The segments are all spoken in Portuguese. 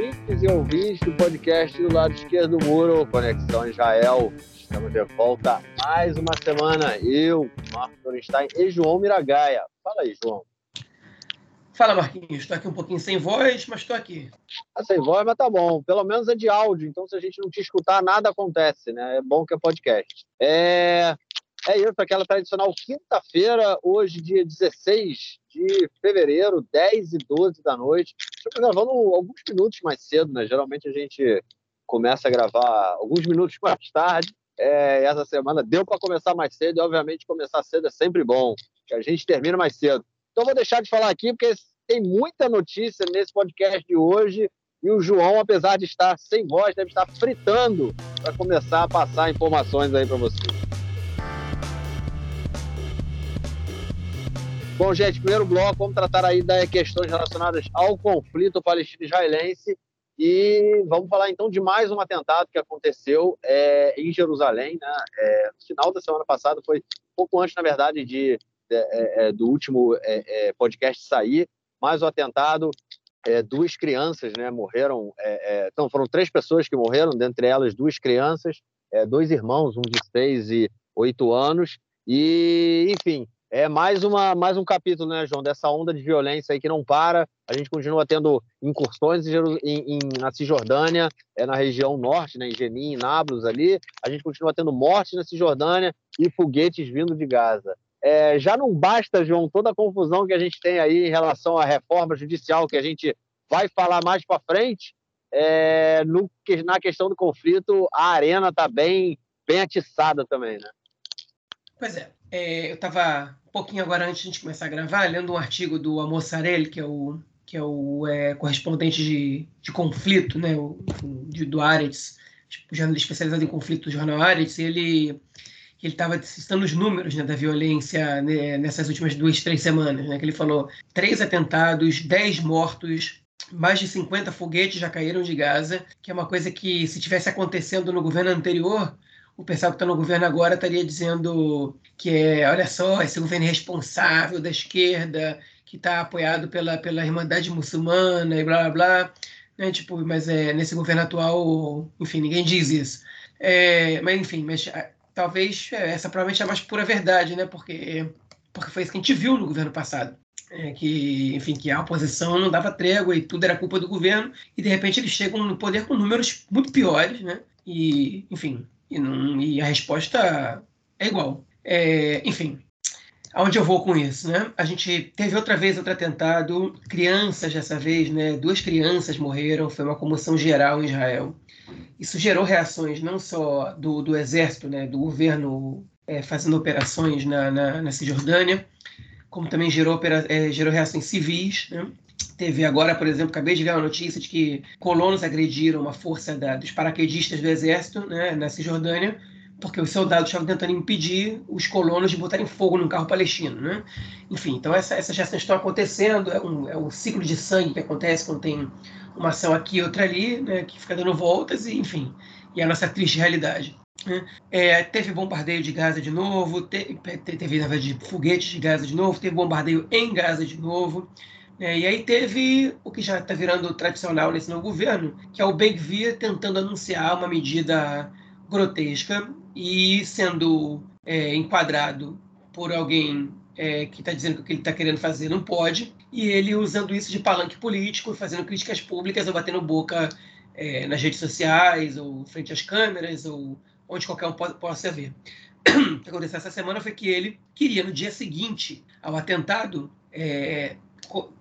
ouvintes e ouvintes do podcast do lado esquerdo do muro, Conexão Israel. Estamos de volta mais uma semana. Eu, Marco Dorenstein e João Miragaia. Fala aí, João. Fala, Marquinhos. Estou aqui um pouquinho sem voz, mas estou aqui. Tá sem voz, mas tá bom. Pelo menos é de áudio, então se a gente não te escutar, nada acontece, né? É bom que é podcast. É, é isso, aquela tradicional quinta-feira, hoje, dia 16 de fevereiro, 10 e 12 da noite. Estamos gravando alguns minutos mais cedo, né? Geralmente a gente começa a gravar alguns minutos mais tarde. É, essa semana deu para começar mais cedo e, obviamente, começar cedo é sempre bom, que a gente termina mais cedo. Então, vou deixar de falar aqui, porque tem muita notícia nesse podcast de hoje e o João, apesar de estar sem voz, deve estar fritando para começar a passar informações aí para vocês. Bom, gente, primeiro bloco, vamos tratar aí das questões relacionadas ao conflito palestino-israelense e vamos falar então de mais um atentado que aconteceu é, em Jerusalém, né? É, no final da semana passada, foi pouco antes, na verdade, de, é, é do último é, é, podcast sair, mais um atentado, duas crianças né, morreram, então foram três pessoas que morreram, dentre elas duas crianças, dois irmãos, um de seis e oito anos, e, enfim, é mais, uma, mais um capítulo, né, João, dessa onda de violência aí que não para. A gente continua tendo incursões em, em, na Cisjordânia, é, na região norte, né, em Jenin, em Nablus ali. A gente continua tendo mortes na Cisjordânia e foguetes vindo de Gaza. É, já não basta, João, toda a confusão que a gente tem aí em relação à reforma judicial, que a gente vai falar mais para frente. É, no, na questão do conflito, a arena está bem, bem atiçada também, né? Pois é. É eu estava um pouquinho agora antes de a gente começar a gravar, lendo um artigo do Amor Sarelli, que é o, que é o é, correspondente de, de conflito, né, o, de, do Aretz, tipo, jornalista especializado em conflito do jornal Aretz, e ele ele estava citando os números né, da violência né, nessas últimas duas, três semanas, né, que ele falou três atentados, dez mortos, mais de 50 foguetes já caíram de Gaza, que é uma coisa que, se tivesse acontecendo no governo anterior, o pessoal que está no governo agora estaria dizendo que é, olha só, esse governo responsável da esquerda, que está apoiado pela, pela Irmandade Muçulmana e blá blá blá. Né? Tipo, mas é, nesse governo atual, enfim, ninguém diz isso. É, mas enfim, mas é, talvez é, essa provavelmente é a mais pura verdade, né? Porque, porque foi isso que a gente viu no governo passado. É, que, enfim, que a oposição não dava trégua e tudo era culpa do governo, e de repente eles chegam no poder com números muito piores, né? E, enfim, e, não, e a resposta é igual. É, enfim, aonde eu vou com isso, né? A gente teve outra vez outro atentado, crianças dessa vez, né? Duas crianças morreram, foi uma comoção geral em Israel. Isso gerou reações não só do, do exército, né? Do governo é, fazendo operações na, na, na, Cisjordânia, como também gerou, é, gerou reações civis, né? Teve agora, por exemplo, acabei de ver uma notícia de que colonos agrediram uma força da, dos paraquedistas do exército né, na Cisjordânia, porque os soldados estavam tentando impedir os colonos de botarem fogo num carro palestino. Né? Enfim, então essa, essas ações estão acontecendo, é um, é um ciclo de sangue que acontece quando tem uma ação aqui outra ali, né, que fica dando voltas, e enfim, e é a nossa triste realidade. Né? É, teve bombardeio de Gaza de novo, teve na verdade, foguetes de Gaza de novo, teve bombardeio em Gaza de novo. É, e aí teve o que já está virando tradicional nesse novo governo, que é o Ben-Gvir tentando anunciar uma medida grotesca e sendo é, enquadrado por alguém é, que está dizendo que o que ele está querendo fazer não pode, e ele usando isso de palanque político, fazendo críticas públicas ou batendo boca é, nas redes sociais, ou frente às câmeras, ou onde qualquer um possa ver. o que aconteceu essa semana foi que ele queria, no dia seguinte ao atentado, é,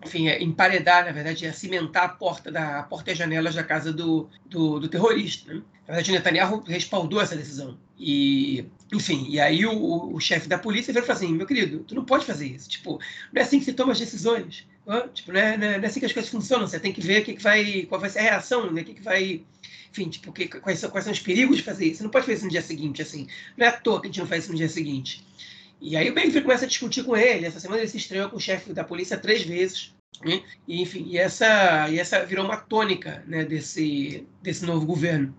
enfim, é emparedar, na verdade, é cimentar a porta, da, a porta e as janelas da casa do, do, do terrorista. Né? Na verdade, Netanyahu respaldou essa decisão. E, enfim, e aí o, o chefe da polícia veio e falou assim: meu querido, tu não pode fazer isso. Tipo, não é assim que se toma as decisões. Tipo, não é, não é, assim que as coisas funcionam. Você tem que ver que que vai, qual vai ser a reação, né? que, que vai. Enfim, tipo, que, quais, são, quais são os perigos de fazer isso. Você não pode fazer isso no dia seguinte, assim. Não é à toa que a gente não faz isso no dia seguinte. E aí o Ben começa a discutir com ele. Essa semana ele se estreou com o chefe da polícia três vezes. Né? E, enfim, e essa, e essa virou uma tônica né, desse, desse novo governo.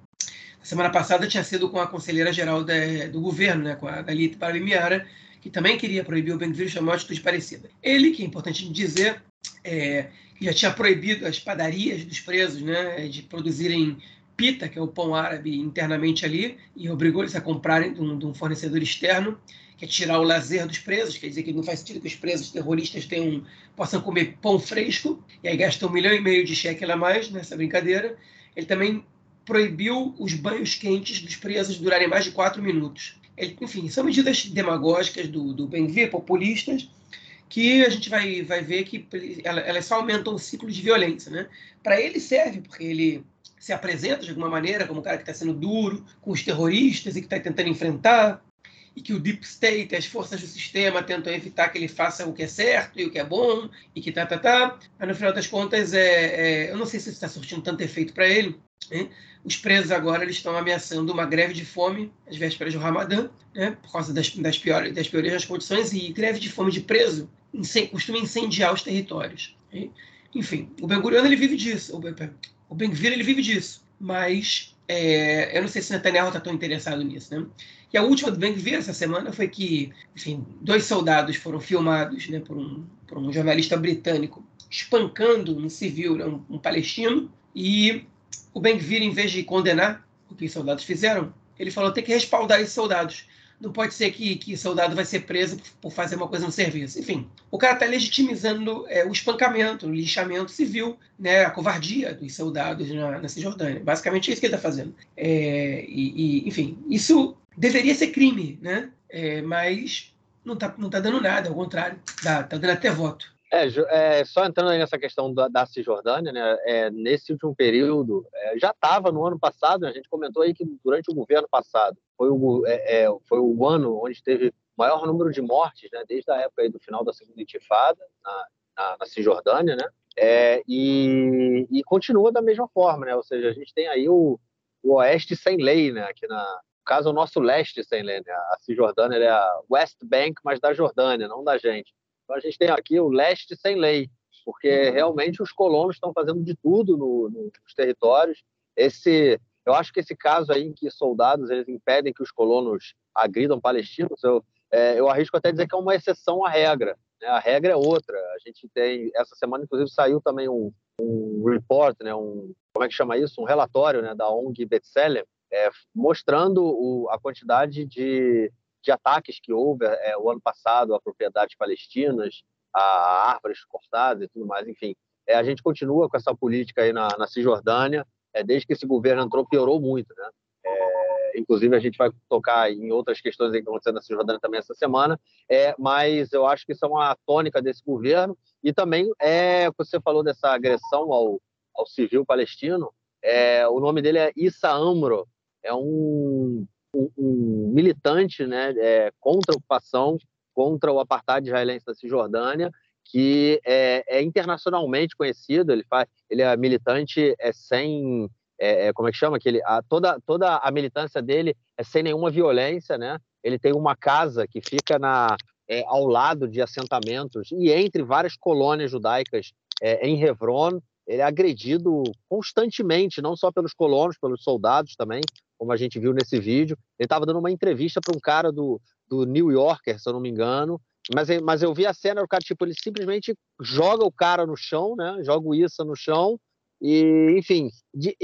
A semana passada tinha sido com a conselheira geral do governo, né, com a Galit Parabimiara, que também queria proibir o Ben-Gvir de uma atitude parecida. Ele, que é importante dizer, é, já tinha proibido as padarias dos presos né, de produzirem pita, que é o pão árabe, internamente ali, e obrigou eles a comprarem de um, de um fornecedor externo, que é tirar o lazer dos presos, quer dizer que não faz sentido que os presos terroristas tenham, possam comer pão fresco, e aí gastam um milhão e meio de shekel a mais nessa brincadeira. Ele também proibiu os banhos quentes dos presos durarem mais de quatro minutos. Ele, enfim, são medidas demagógicas do, do Benvir, populistas, que a gente vai, vai ver que elas só aumentam o ciclo de violência. Né? Para ele serve, porque ele se apresenta de alguma maneira como um cara que está sendo duro com os terroristas e que está tentando enfrentar, e que o Deep State, as forças do sistema tentam evitar que ele faça o que é certo e o que é bom, e que tá, tá, tá. Mas no final das contas, é, é eu não sei se está surtindo tanto efeito para ele. Né? Os presos agora eles estão ameaçando uma greve de fome às vésperas do Ramadã, né? por causa das, das, piores, das piores das condições, e greve de fome de preso costuma incendiar os territórios. Né? Enfim, o Ben Gurion ele vive disso, o Ben Gvir ele vive disso, mas é, eu não sei se o Netanyahu está tão interessado nisso. Né? E a última do Ben Gvir essa semana foi que, enfim, dois soldados foram filmados né, por, um, por um jornalista britânico espancando um civil, né, um, um palestino, e o Ben Gvir, em vez de condenar o que os soldados fizeram, ele falou tem que respaldar esses soldados. Não pode ser que, que soldado vai ser preso por fazer uma coisa no serviço. Enfim, o cara está legitimizando é, o espancamento, o lixamento civil, né, a covardia dos soldados na, na Cisjordânia. Basicamente é isso que ele está fazendo. É, e, e, enfim, isso deveria ser crime, né? É, mas não está não tá dando nada, ao contrário, está tá dando até voto. É, é, só entrando aí nessa questão da, da Cisjordânia, né, é, nesse último período, é, já estava no ano passado, a gente comentou aí que durante o governo passado foi o, é, é, foi o ano onde teve maior número de mortes, né, desde a época aí do final da segunda intifada na, na, na Cisjordânia, né, é, e, e, continua da mesma forma, né, ou seja, a gente tem aí o, o oeste sem lei, né, aqui na, no caso o nosso leste sem lei, né, a Cisjordânia é a West Bank, mas da Jordânia, não da gente. Então a gente tem aqui o leste sem lei, porque uhum. realmente os colonos estão fazendo de tudo no, nos territórios. Esse, eu acho que esse caso aí em que soldados eles impedem que os colonos agridam palestinos, eu, é, eu arrisco até dizer que é uma exceção à regra. Né? A regra é outra. A gente tem essa semana inclusive saiu também um, um report, né? Um como é que chama isso? Um relatório, né? Da ONG Betselem, é, mostrando o, a quantidade de de ataques que houve é, o ano passado a propriedades palestinas, a árvores cortadas e tudo mais, enfim. É, a gente continua com essa política aí na, na Cisjordânia, é, desde que esse governo entrou, piorou muito, né? É, inclusive, a gente vai tocar em outras questões que estão acontecendo na Cisjordânia também essa semana, é, mas eu acho que isso é uma tônica desse governo e também, é, você falou dessa agressão ao, ao civil palestino, é, o nome dele é Issa Amro, é um um, militante né, é, contra a ocupação, contra o apartheid israelense da Cisjordânia, que é, é, internacionalmente conhecido. Ele faz, ele é militante é sem, é, é, como é que chama? Que ele, a, toda toda a militância dele é sem nenhuma violência, né? Ele tem uma casa que fica na é, ao lado de assentamentos e entre várias colônias judaicas é, em Hebron. Ele é agredido constantemente, não só pelos colonos, pelos soldados também, como a gente viu nesse vídeo. Ele estava dando uma entrevista para um cara do, do New Yorker, se eu não me engano. Mas, mas eu vi a cena, o cara, tipo, ele simplesmente joga o cara no chão, né? Joga o Issa no chão. E, enfim, de,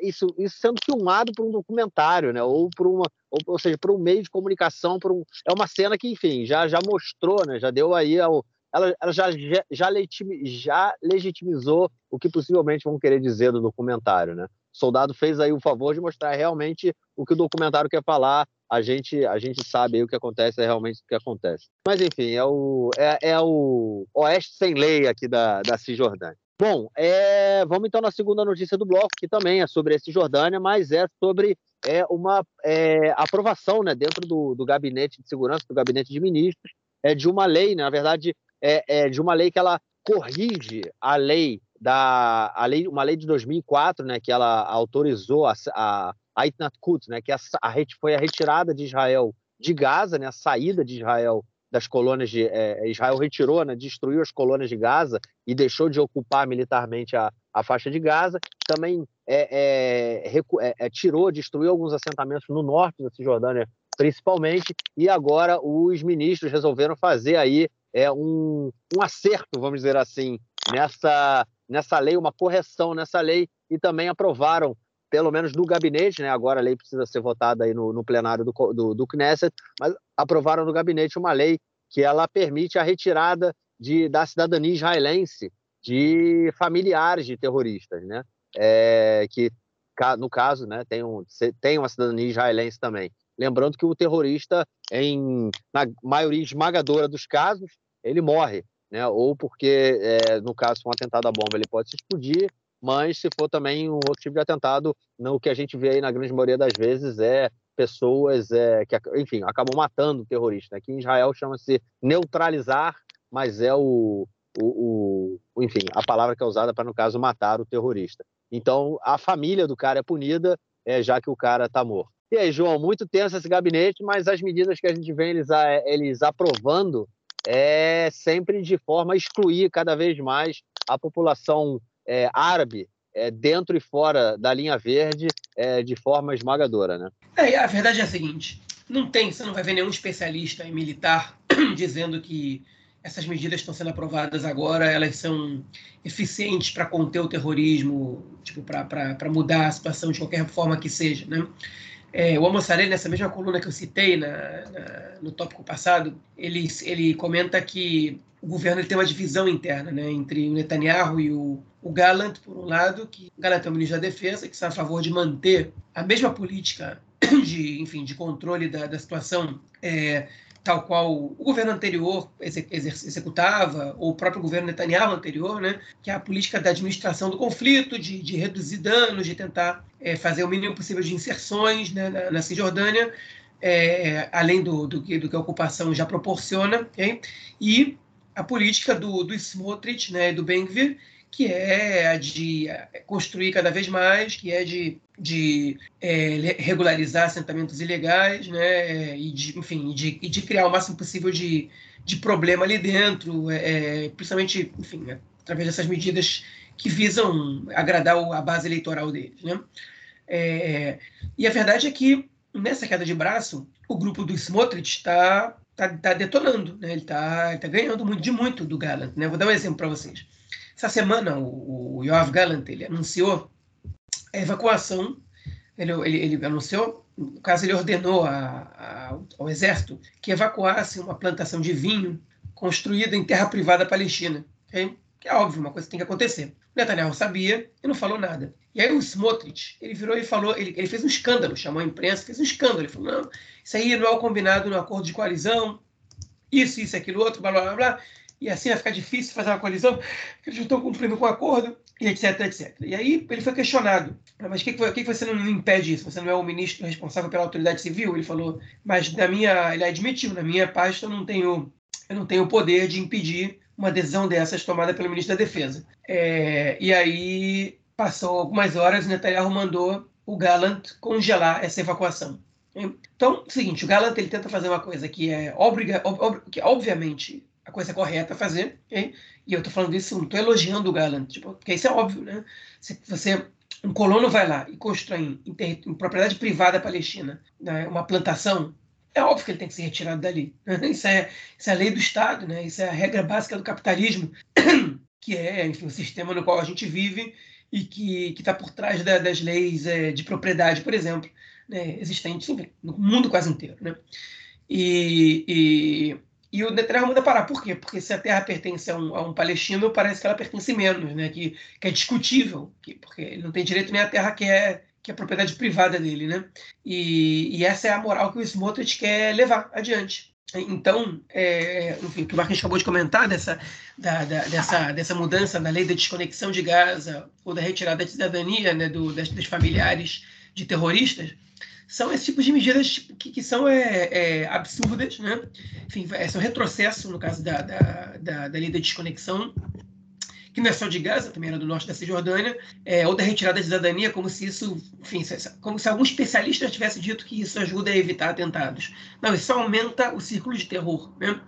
isso, isso sendo filmado por um documentário, né? Ou por uma, ou, ou seja, por um meio de comunicação, por um, é uma cena que, enfim, já, já mostrou, né? Já deu aí ao, ela, ela já, já, já, legitimizou o que possivelmente vão querer dizer do documentário, né? soldado fez aí o favor de mostrar realmente o que o documentário quer falar. A gente, a gente sabe o que acontece, é realmente o que acontece. Mas, enfim, é o, é, é o oeste sem lei aqui da, da Cisjordânia. Bom, é, vamos então na segunda notícia do bloco, que também é sobre a Cisjordânia, mas é sobre é, uma é, aprovação né, dentro do, do gabinete de segurança, do gabinete de ministros, é, de uma lei, né, na verdade, é, é de uma lei que ela corrige a lei da a lei, uma lei de 2004, né, que ela autorizou a, a, a né, que a, a, foi a retirada de Israel de Gaza, né, a saída de Israel das colônias de é, Israel retirou, né, destruiu as colônias de Gaza e deixou de ocupar militarmente a, a faixa de Gaza. Também é, é, é, é tirou, destruiu alguns assentamentos no norte da Cisjordânia, principalmente. E agora os ministros resolveram fazer aí é um, um acerto, vamos dizer assim, nessa, nessa lei, uma correção nessa lei, e também aprovaram, pelo menos no gabinete, né? agora a lei precisa ser votada aí no, no plenário do, do, do Knesset, mas aprovaram no gabinete uma lei que ela permite a retirada de, da cidadania israelense de familiares de terroristas, né? É, que no caso, né, tem, um, tem uma cidadania israelense também. Lembrando que o terrorista, em, na maioria esmagadora dos casos, ele morre, né? Ou porque, é, no caso, um atentado à bomba, ele pode se explodir, mas se for também um outro tipo de atentado, não, o que a gente vê aí na grande maioria das vezes é pessoas é, que, enfim, acabam matando o terrorista. Aqui em Israel chama-se neutralizar, mas é o, o, o, enfim, a palavra que é usada para, no caso, matar o terrorista. Então, a família do cara é punida, é, já que o cara está morto. E aí, João, muito tenso esse gabinete, mas as medidas que a gente vê eles, eles aprovando é sempre de forma a excluir cada vez mais a população é, árabe é, dentro e fora da linha verde é, de forma esmagadora, né? É, a verdade é a seguinte: não tem, você não vai ver nenhum especialista em militar dizendo que essas medidas estão sendo aprovadas agora, elas são eficientes para conter o terrorismo, tipo, para mudar a situação de qualquer forma que seja, né? É, o Almoçarelli, nessa mesma coluna que eu citei na, na, no tópico passado, ele, ele comenta que o governo tem uma divisão interna né, entre o Netanyahu e o, o Gallant, por um lado, que o Gallant é o ministro da Defesa, que está a favor de manter a mesma política de, enfim, de controle da, da situação é, tal qual o governo anterior executava, ou o próprio governo Netanyahu anterior, né, que é a política da administração do conflito, de, de reduzir danos, de tentar é, fazer o mínimo possível de inserções né, na, na, Cisjordânia, é, além do, do, que, do que a ocupação já proporciona, okay? e a política do, do Smotrich, né, do Ben-Gvir, que é a de construir cada vez mais, que é de, de é, regularizar assentamentos ilegais, né, e de, enfim, de, e de criar o máximo possível de, de problema ali dentro, é, é principalmente, enfim, através dessas medidas que visam agradar a base eleitoral deles, né. É, e a verdade é que nessa queda de braço, o grupo do Smotrich está tá, tá detonando, né? ele está tá ganhando muito, de muito do Gallant. Né? Vou dar um exemplo para vocês. Essa semana, o, o Yoav Gallant ele anunciou a evacuação, ele, ele, ele anunciou, no caso, ele ordenou a, a, ao exército que evacuasse uma plantação de vinho construída em terra privada palestina. Okay? Que é óbvio, uma coisa que tem que acontecer. Netanyahu sabia e não falou nada. E aí o Smotrich, ele virou e falou, ele, ele fez um escândalo, chamou a imprensa, fez um escândalo. Ele falou, não, isso aí não é o combinado no acordo de coalizão, isso, isso, aquilo, outro, blá, blá, blá, blá e assim vai ficar difícil fazer uma colisão, que eles não estão cumprindo com o acordo, e etc, etc. E aí ele foi questionado, mas o que, que, que você não impede isso? Você não é o ministro responsável pela autoridade civil? Ele falou, mas na minha, ele admitiu, na minha pasta eu não tenho, eu não tenho poder de impedir uma decisão dessas tomada pelo ministro da Defesa. É, e aí passou algumas horas, o Netanyahu mandou o Gallant congelar essa evacuação. Então, é o seguinte, o Gallant ele tenta fazer uma coisa que é, obriga, ob, que obviamente a coisa correta a fazer? E eu estou falando isso, não estou elogiando o Gallant, tipo, porque isso é óbvio, né? Se você, um colono vai lá e constrói em, em, em propriedade privada palestina né, uma plantação, é óbvio que ele tem que ser retirado dali. Isso é, isso é a lei do Estado, né? isso é a regra básica do capitalismo, que é, enfim, o sistema no qual a gente vive e que está por trás da, das leis é, de propriedade, por exemplo, né, existentes no mundo quase inteiro. Né? E, e e o Netanyahu manda parar. Por quê? Porque se a terra pertence a um, a um palestino, parece que ela pertence menos, né? que, que é discutível, que, porque ele não tem direito nem à terra que é, que é propriedade privada dele. Né? E, e essa é a moral que o Smotrich quer levar adiante. Então, é, enfim, o que o Marquinhos acabou de comentar dessa, da, da, dessa, dessa mudança na lei da desconexão de Gaza ou da retirada da cidadania né, do, das, das familiares de terroristas, são esse tipo de medidas que, que são é, é, absurdas, né? Enfim, é, são retrocesso no caso da, da, da, da lei da desconexão, que não é só de Gaza, também era do norte da Cisjordânia, é, ou da retirada da cidadania, como se isso, enfim, como se algum especialista tivesse dito que isso ajuda a evitar atentados. Não, isso aumenta o círculo de terror, né?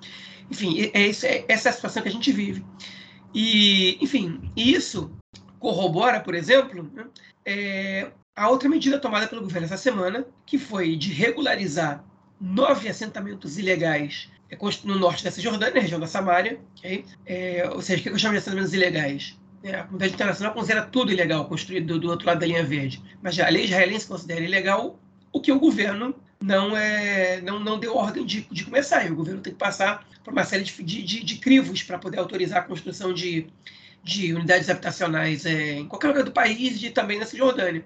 Enfim, é, isso, é essa é a situação que a gente vive. E, enfim, isso corrobora, por exemplo, né, é, a outra medida tomada pelo governo essa semana, que foi de regularizar nove assentamentos ilegais é, no norte da Cisjordânia, região da Samária, okay? é, ou seja, o que eu chamo de assentamentos ilegais? É, a comunidade internacional considera tudo ilegal construído do, outro lado da linha verde, mas a lei israelense considera ilegal o que o governo não, é, não, não deu ordem de, de começar. E o governo tem que passar por uma série de, de, de crivos para poder autorizar a construção de, de unidades habitacionais é, em qualquer lugar do país e também na Cisjordânia.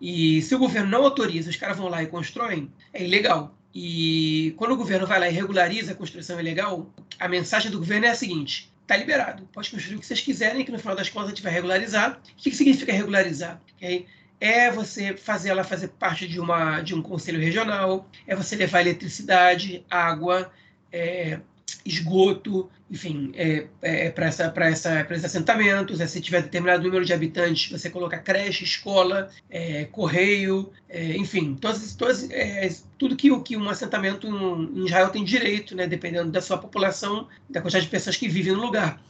E se o governo não autoriza, os caras vão lá e constroem, é ilegal. E quando o governo vai lá e regulariza a construção ilegal, a mensagem do governo é a seguinte: está liberado, pode construir o que vocês quiserem, que no final das contas a gente vai regularizar. O que, significa regularizar? Okay? É você fazer ela fazer parte de, uma, de um conselho regional, é você levar eletricidade, água, é, esgoto, enfim, é, é, para essa, essa, esses assentamentos. É, se tiver determinado número de habitantes, você coloca creche, escola, é, correio, é, enfim, todas, todas, é, tudo que, que um assentamento em Israel tem direito, né, dependendo da sua população, da quantidade de pessoas que vivem no lugar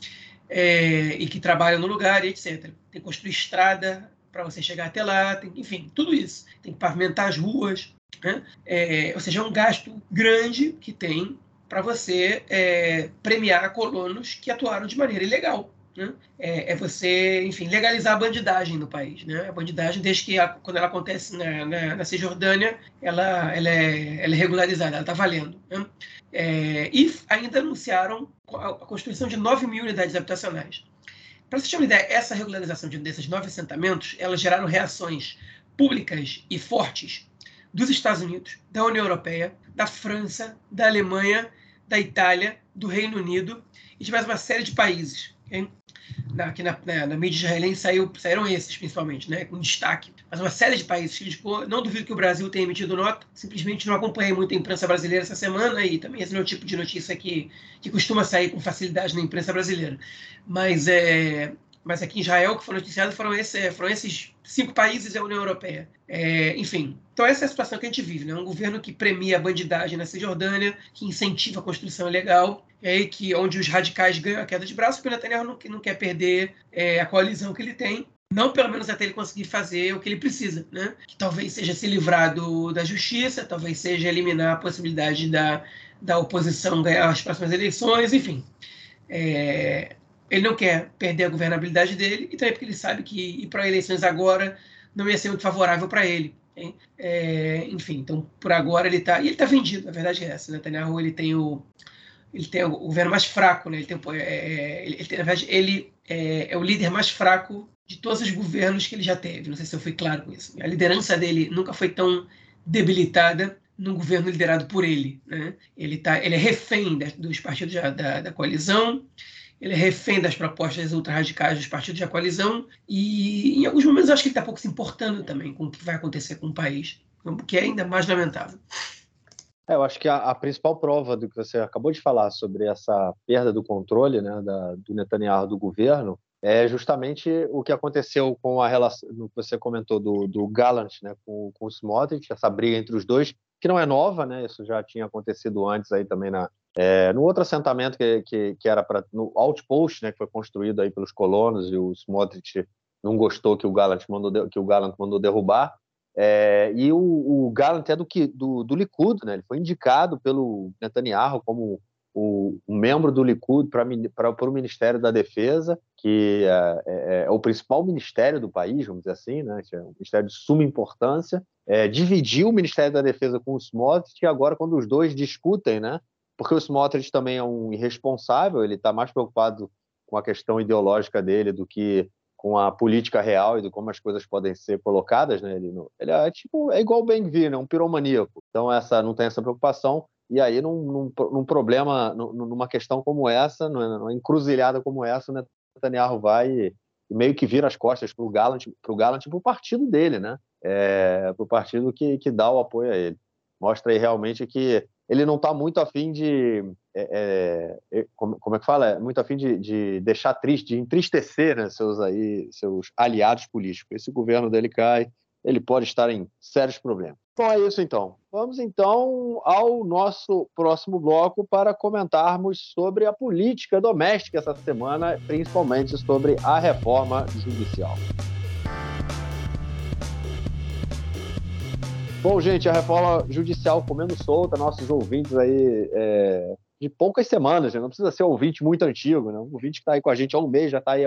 é, e que trabalham no lugar, etc. Tem que construir estrada para você chegar até lá, tem, enfim, tudo isso. Tem que pavimentar as ruas. Né? ou seja, é um gasto grande que tem para você é, premiar colonos que atuaram de maneira ilegal. Né? É, é, você, enfim, legalizar a bandidagem no país. Né? A bandidagem, desde que a, quando ela acontece na, na, na Cisjordânia, ela, ela, é, ela é regularizada, ela está valendo. Né? É, e ainda anunciaram a construção de 9 mil unidades habitacionais. Para você ter uma ideia, essa regularização de, desses nove assentamentos, elas geraram reações públicas e fortes dos Estados Unidos, da União Europeia, da França, da Alemanha da Itália, do Reino Unido e de mais uma série de países. Na, aqui na, na, na, mídia israelense saiu, saíram esses, principalmente, né, com destaque. Mas uma série de países criticou. Não duvido que o Brasil tenha emitido nota. Simplesmente não acompanhei muito a imprensa brasileira essa semana e também esse não é o tipo de notícia que, que costuma sair com facilidade na imprensa brasileira. Mas é, mas aqui em Israel, que foi noticiado, foram, esse, foram esses cinco países e a União Europeia. É, enfim, então essa é a situação que a gente vive, né? Um governo que premia a bandidagem na Cisjordânia, que incentiva a construção ilegal, é, que, onde os radicais ganham a queda de braço, porque o Netanyahu não, não quer perder é, a coalizão que ele tem, não pelo menos até ele conseguir fazer o que ele precisa, né? Que talvez seja se livrar do, da justiça, talvez seja eliminar a possibilidade da, da oposição ganhar as próximas eleições, enfim. É, ele não quer perder a governabilidade dele e também porque ele sabe que ir para eleições agora não ia ser muito favorável para ele. É, enfim, então por agora ele está. E ele está vendido, a verdade é essa. Né? Netanyahu ele tem o. Ele tem o governo mais fraco, né? ele, tem, é, é, ele, ele, na verdade, ele é, é, o líder mais fraco de todos os governos que ele já teve. Não sei se eu fui claro com isso. A liderança dele nunca foi tão debilitada num governo liderado por ele. Né? Ele, tá, ele é refém dos partidos da, da, da coalizão, ele é refém das propostas ultra-radicais dos partidos da coalizão e, em alguns momentos, acho que ele está pouco se importando também com o que vai acontecer com o país, o que é ainda mais lamentável. É, eu acho que a, a, principal prova do que você acabou de falar sobre essa perda do controle né, da, do Netanyahu do governo é justamente o que aconteceu com a relação, no que você comentou do, do Gallant né, com, com o Smotrich, essa briga entre os dois, que não é nova, né, isso já tinha acontecido antes aí também na, é, no outro assentamento que, que, que era para no outpost, né, que foi construído aí pelos colonos e o Smotrich não gostou que o Gallant mandou que o Gallant mandou derrubar. É, e o, o Gallant é do que do, do Likud, né? Ele foi indicado pelo Netanyahu como o, um membro do Likud para o Ministério da Defesa, que é, é, é, o principal ministério do país, vamos dizer assim, né? É um ministério de suma importância. É, dividiu o Ministério da Defesa com o Smotrich e agora quando os dois discutem, né? Porque o Smotrich também é um irresponsável, ele está mais preocupado com a questão ideológica dele do que com a política real e de como as coisas podem ser colocadas, né? Ele, ele é tipo é igual o Ben-Gvir, né? um piromaníaco. Então essa não tem essa preocupação e aí num, num, num problema, numa questão como essa, numa encruzilhada como essa, o Netanyahu vai e, e meio que vira as costas para o Gallant, para o para o partido dele, né? É, para o partido que, que dá o apoio a ele. Mostra aí realmente que ele não está muito afim de. É, é, é, como, como, é que fala? É muito afim de, de deixar triste, de entristecer né, seus, aí, seus aliados políticos. Esse governo dele cai, ele pode estar em sérios problemas. Bom, é isso então. Vamos então ao nosso próximo bloco para comentarmos sobre a política doméstica essa semana, principalmente sobre a reforma judicial. Bom, gente, a reforma judicial comendo solta, nossos ouvintes aí é, de poucas semanas, né? não precisa ser ouvinte muito antigo, né? um ouvinte que está aí com a gente há um mês, já está aí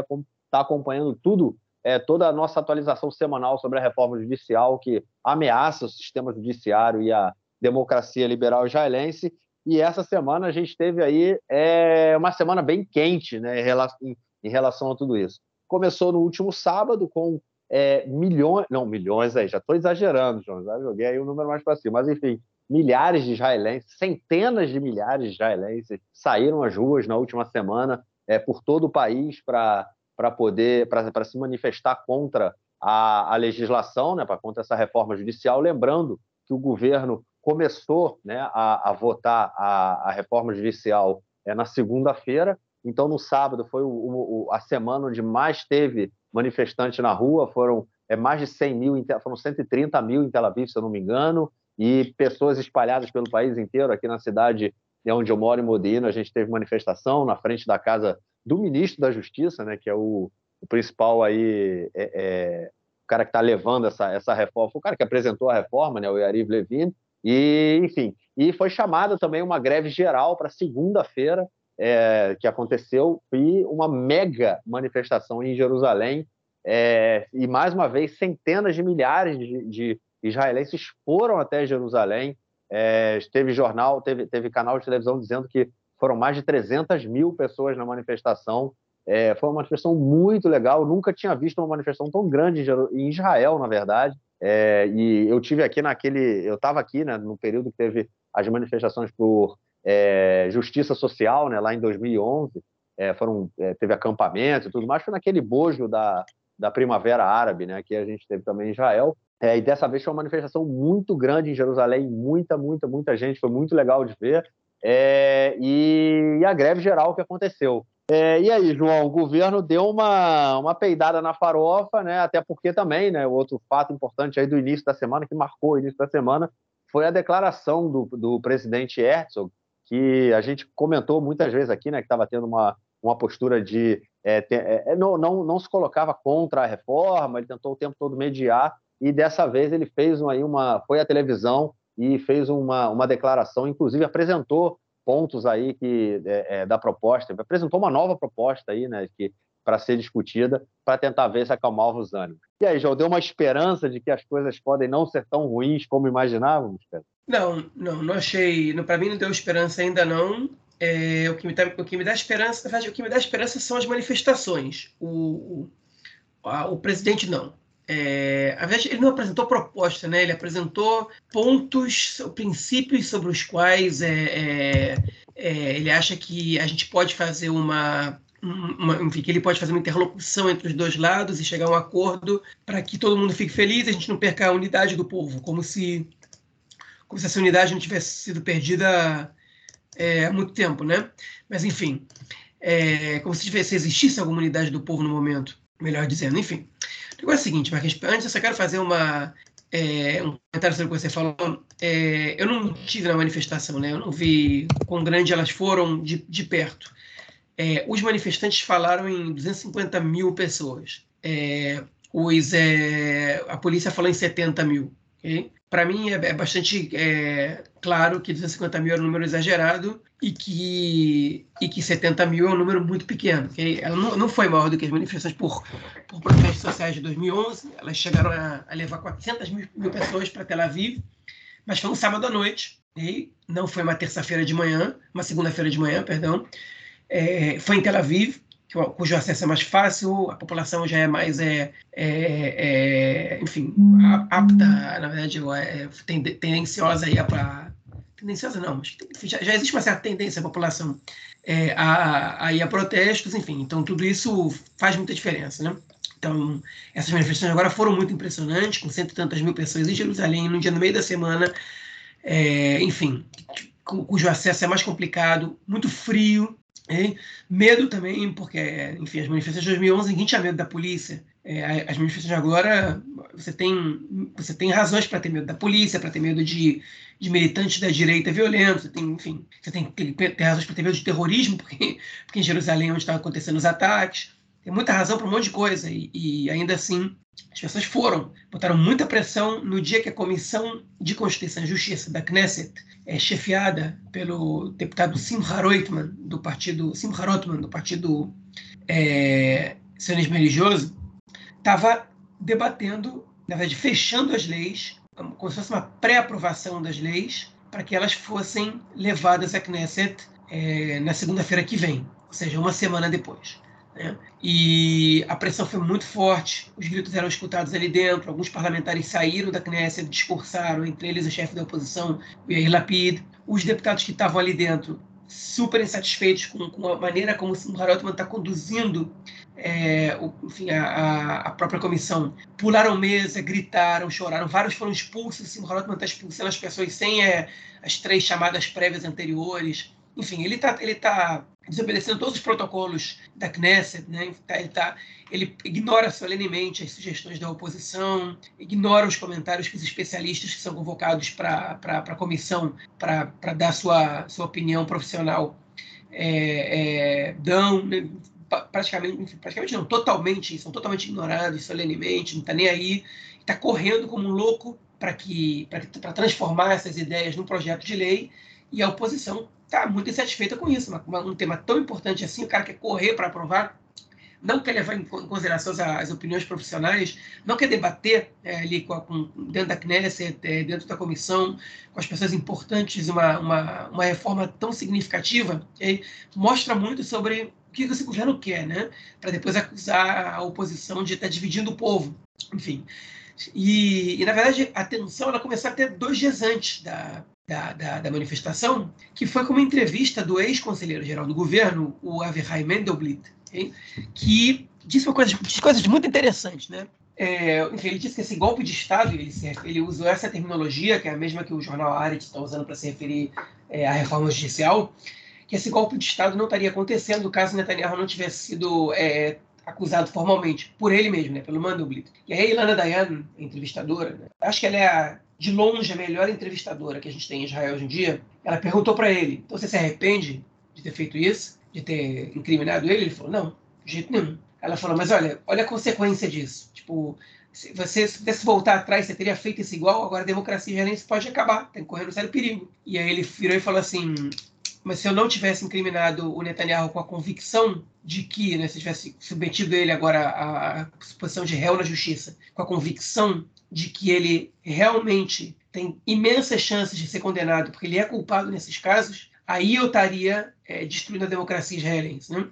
tá acompanhando tudo, é, toda a nossa atualização semanal sobre a reforma judicial que ameaça o sistema judiciário e a democracia liberal israelense. E essa semana a gente teve aí é, uma semana bem quente né, em relação a tudo isso. Começou no último sábado com é, milhões, não, milhões aí, já estou exagerando, João, já joguei aí o um número mais para cima, mas enfim, milhares de israelenses, centenas de milhares de israelenses saíram às ruas na última semana é, por todo o país para poder, para se manifestar contra a, a legislação, né, para contra essa reforma judicial, lembrando que o governo começou né, a, a votar a, a reforma judicial é, na segunda-feira, então no sábado foi o, o, a semana onde mais teve manifestantes na rua, foram é, mais de 100 mil, foram 130 mil em Tel Aviv, se eu não me engano, e pessoas espalhadas pelo país inteiro. Aqui na cidade onde eu moro, em Modena, a gente teve manifestação na frente da casa do ministro da Justiça, né, que é o, o principal aí, é, é, o cara que está levando essa, essa reforma, o cara que apresentou a reforma, né, o Yariv Levin, e, enfim, e foi chamada também uma greve geral para segunda-feira, é, que aconteceu e uma mega manifestação em Jerusalém. É, e mais uma vez, centenas de milhares de, de israelenses foram até Jerusalém. É, teve jornal, teve, teve canal de televisão dizendo que foram mais de 300 mil pessoas na manifestação. É, foi uma manifestação muito legal. Nunca tinha visto uma manifestação tão grande em Israel, na verdade. É, e eu tive aqui naquele, eu estava aqui né, no período que teve as manifestações por é, justiça social, né, lá em 2011, é, foram, é, teve acampamento e tudo mais, foi naquele bojo da, da Primavera Árabe, né, que a gente teve também em Israel, é, e dessa vez foi uma manifestação muito grande em Jerusalém, muita, muita, muita gente, foi muito legal de ver, é, e, e, a greve geral que aconteceu. É, e aí, João, o governo deu uma, uma peidada na farofa, né, até porque também, né, outro fato importante aí do início da semana, que marcou o início da semana, foi a declaração do, do presidente Herzog, que a gente comentou muitas vezes aqui, né, que estava tendo uma, uma postura de é, é, é, não, não, não se colocava contra a reforma, ele tentou o tempo todo mediar e dessa vez ele fez uma, aí uma foi à televisão e fez uma, uma declaração, inclusive apresentou pontos aí que é, é da proposta, apresentou uma nova proposta aí, né, que para ser discutida, para tentar ver se acalmava os ânimos. E aí, João, deu uma esperança de que as coisas podem não ser tão ruins como imaginávamos, cara? Não, não, não achei. Para mim não deu esperança ainda não. É, o, que me dá, o que me dá esperança, verdade, o que me dá esperança são as manifestações. O, o, a, o presidente não. É, a verdade, ele não apresentou proposta, né? Ele apresentou pontos, princípios sobre os quais é, é, é, ele acha que a gente pode fazer uma, uma, enfim, que ele pode fazer uma interlocução entre os dois lados e chegar a um acordo para que todo mundo fique feliz, e a gente não perca a unidade do povo, como se como se essa unidade não tivesse sido perdida é, há muito tempo, né? Mas, enfim, é, como se, tivesse, existisse alguma unidade do povo no momento, melhor dizendo. Enfim, negócio é o seguinte, Marquinhos, antes eu só quero fazer uma, é, um comentário sobre o que você falou. É, eu não tive na manifestação, né? Eu não vi quão grande elas foram de, de perto. É, os manifestantes falaram em 250 mil pessoas. É, os, é, a polícia falou em 70 mil. Okay? Para mim é, é bastante é, claro que 250 mil é um número exagerado e que, e que 70 mil é um número muito pequeno. Okay? Ela não, não foi maior do que as manifestações por, por protestos sociais de 2011. Elas chegaram a, a levar 400 mil, mil pessoas para Tel Aviv, mas foi um sábado à noite. Okay? Não foi uma terça-feira de manhã, uma segunda-feira de manhã, perdão. É, foi em Tel Aviv cujo acesso é mais fácil, a população já é mais, é, é, é enfim, apta, na verdade, é, tendenciosa aí para tendenciosa não, mas já, já, existe uma certa tendência da população é, a, a ir a protestos, enfim, então tudo isso faz muita diferença, né? Então, essas manifestações agora foram muito impressionantes, com cento e tantas mil pessoas em Jerusalém, no dia no meio da semana, é, enfim, cujo acesso é mais complicado, muito frio, é, medo também, porque, enfim, as manifestações de 2011 ninguém tinha medo da polícia. É, as manifestações de agora, você tem, você tem razões para ter medo da polícia, para ter medo de, de militantes da direita violentos, você tem, enfim, você tem ter razões para ter medo de terrorismo, porque, porque em Jerusalém é onde estavam acontecendo os ataques. Tem muita razão para um monte de coisa, e, e ainda assim as pessoas foram, botaram muita pressão no dia que a Comissão de Constituição e Justiça da Knesset, é, chefiada pelo deputado Simcha Reutemann, do partido Simcha Reutemann, do partido é, sionismo religioso, estava debatendo, na verdade, fechando as leis, como se fosse uma pré-aprovação das leis, para que elas fossem levadas à Knesset é, na segunda-feira que vem, ou seja, uma semana depois. Né? E a pressão foi muito forte, os gritos eram escutados ali dentro, alguns parlamentares saíram da Knesset, discursaram, entre eles o chefe da oposição, o Yair Lapid, os deputados que estavam ali dentro super insatisfeitos com, com a maneira como o Harotman está conduzindo é, o, enfim, a, a, própria comissão. Pularam mesa, gritaram, choraram, vários foram expulsos, o Simon Harotman está expulsando as pessoas sem é, as três chamadas prévias anteriores. Enfim, ele está ele tá desobedecendo todos os protocolos da Knesset, né? Tá, ele, tá, ele ignora solenemente as sugestões da oposição, ignora os comentários que os especialistas que são convocados para a comissão para dar sua, sua opinião profissional é, é, dão, né? praticamente, praticamente não, totalmente, são totalmente ignorados solenemente, não está nem aí, está correndo como um louco para que para transformar essas ideias num projeto de lei e a oposição está muito insatisfeita com isso. Uma, um tema tão importante assim, o cara quer correr para aprovar, não quer levar em consideração as, as opiniões profissionais, não quer debater é, ali com, com, dentro da Knesset, é, dentro da comissão, com as pessoas importantes, uma, uma, uma reforma tão significativa, é, mostra muito sobre o que esse governo quer, né? para depois acusar a oposição de estar tá dividindo o povo. Enfim. E, e, na verdade, a tensão ela começou até dois dias antes da, da, da, da, manifestação, que foi com uma entrevista do ex-conselheiro-geral do governo, o Averhai Mendelblit, okay? que disse, uma coisa, disse coisas muito interessantes. Né? É, enfim, ele disse que esse golpe de Estado, ele, ele usou essa terminologia, que é a mesma que o jornal Arendt está usando para se referir é, à reforma judicial, que esse golpe de Estado não estaria acontecendo caso Netanyahu não tivesse sido é, acusado formalmente por ele mesmo, né, pelo Mandelblit. E aí Ilana Dayan, entrevistadora, né, acho que ela é a de longe a melhor entrevistadora que a gente tem em Israel hoje em dia, ela perguntou para ele: então você se arrepende de ter feito isso, de ter incriminado ele? Ele falou: não, de jeito nenhum. Ela falou: mas olha, olha a consequência disso. Tipo, se você se pudesse voltar atrás, você teria feito isso igual. Agora a democracia israelense pode acabar, tem que correr um sério perigo. E aí ele virou e falou assim: mas se eu não tivesse incriminado o Netanyahu com a convicção de que, né, se tivesse submetido ele agora à, à posição de réu na justiça, com a convicção de que ele realmente tem imensas chances de ser condenado, porque ele é culpado nesses casos, aí eu estaria é, destruindo a democracia israelense. Né?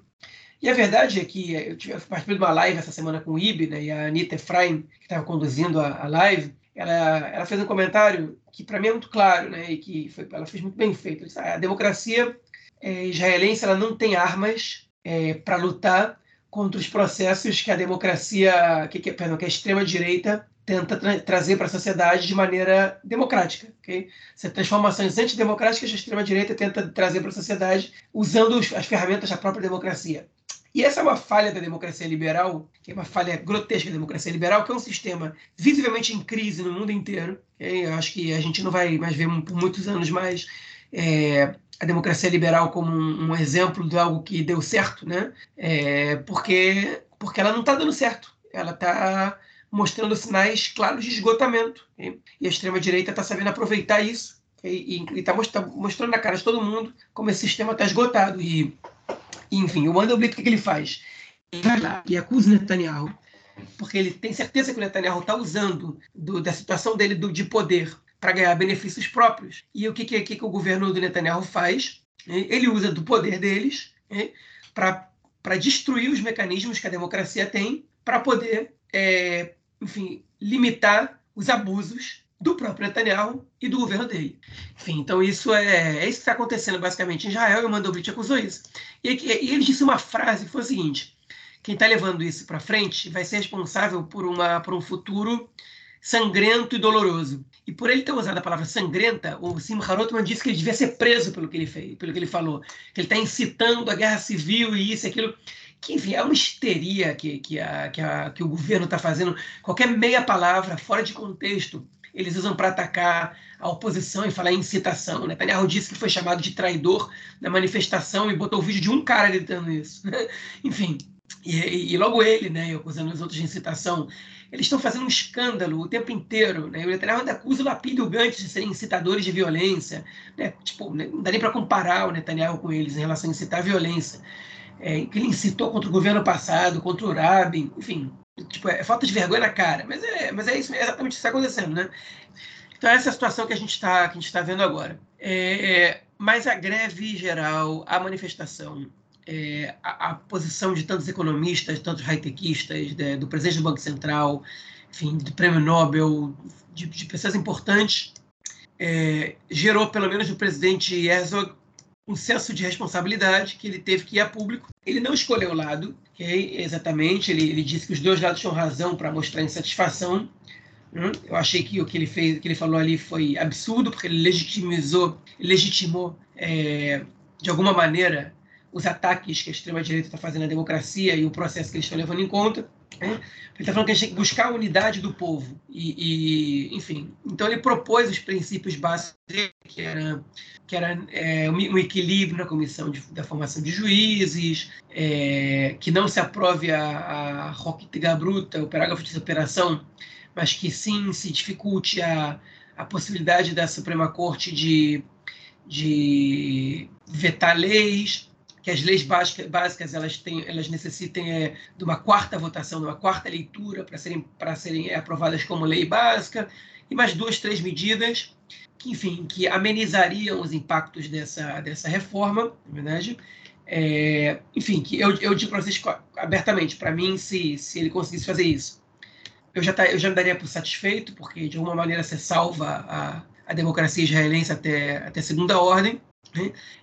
E a verdade é que eu tive participei de uma live essa semana com o Ibe, né, e a Anitta Efraim, que estava conduzindo a, a, live, ela, ela fez um comentário que para mim é muito claro, né, e que foi, ela fez muito bem feito. Disse, ah, a democracia é, israelense ela não tem armas é, para lutar contra os processos que a democracia, que, que, perdão, que a extrema-direita tenta tra trazer para a sociedade de maneira democrática. Okay? Essas transformações antidemocráticas a extrema-direita tenta trazer para a sociedade usando as ferramentas da própria democracia. E essa é uma falha da democracia liberal, que é uma falha grotesca da democracia liberal, que é um sistema visivelmente em crise no mundo inteiro. Okay? Eu acho que a gente não vai mais ver por muitos anos mais é, a democracia liberal como um, um, exemplo de algo que deu certo, né? É, porque, porque ela não está dando certo. Ela está mostrando sinais claros de esgotamento. Okay? E a extrema-direita está sabendo aproveitar isso e está mostrando na cara de todo mundo como esse sistema está esgotado. E, enfim, o Mandelblit, o que, ele faz? Ele vai lá e acusa o Netanyahu, porque ele tem certeza que o Netanyahu está usando do, da situação dele do, de poder para ganhar benefícios próprios. E o que, que, que, que o governo do Netanyahu faz? Ele usa do poder deles para destruir os mecanismos que a democracia tem para poder é, enfim, limitar os abusos do próprio Netanyahu e do governo dele. Enfim, então isso é, é isso que está acontecendo basicamente em Israel e o Mandelblit acusou isso. E, e, ele disse uma frase que foi o seguinte: quem está levando isso para frente vai ser responsável por, uma, por um futuro sangrento e doloroso. E por ele ter usado a palavra sangrenta, o Simcha Rotman disse que ele devia ser preso pelo que ele fez, pelo que ele falou, que ele está incitando a guerra civil e isso e aquilo que enfim, é uma histeria que, que, a, que, a, que o governo está fazendo. Qualquer meia palavra fora de contexto, eles usam para atacar a oposição e falar em incitação. Netanyahu disse que foi chamado de traidor na manifestação e botou o vídeo de um cara gritando isso. enfim, e, e, logo ele, né, acusando os outros de incitação. eles estão fazendo um escândalo o tempo inteiro. Né? O Netanyahu ainda acusa o Lapid e o Gantz de serem incitadores de violência. Né? Tipo, né, não dá nem para comparar o Netanyahu com eles em relação a incitar a violência. É, que ele incitou contra o governo passado, contra o Rabin, enfim. Tipo, é falta de vergonha na cara. Mas é, mas é isso, é exatamente isso que está acontecendo. Né? Então, essa é a situação que a gente está tá vendo agora. É, é, mas a greve geral, a manifestação, é, a, a, posição de tantos economistas, tantos high-techistas, do presidente do Banco Central, enfim, do prêmio Nobel, de, de pessoas importantes, é, gerou, pelo menos no presidente Herzog, um senso de responsabilidade que ele teve que ir a público. Ele não escolheu o lado, okay? exatamente, ele, ele disse que os dois lados tinham razão para mostrar insatisfação. Hum? Eu achei que o que ele fez, que ele falou ali foi absurdo, porque ele legitimizou, legitimou é, de alguma maneira os ataques que a extrema-direita está fazendo à democracia e o processo que eles estão levando em conta. Né? Ele está falando que a gente tem que buscar a unidade do povo. E, e enfim, então ele propôs os princípios básicos que era, que era é, um equilíbrio na comissão de, da formação de juízes, é, que não se aprove a, a Roquitiga Bruta, o parágrafo de operação, mas que sim se dificulte a, a possibilidade da Suprema Corte de, de vetar leis, que as leis básicas, básicas elas, têm, elas necessitem é, de uma quarta votação, de uma quarta leitura para serem, serem é, aprovadas como lei básica, e mais duas, três medidas que, enfim, que amenizariam os impactos dessa, dessa reforma, na verdade. É, enfim, que eu, eu digo para vocês abertamente, para mim, se, se ele conseguisse fazer isso, eu já, tá, eu já me daria por satisfeito, porque de alguma maneira você salva a, a democracia israelense até, até segunda ordem.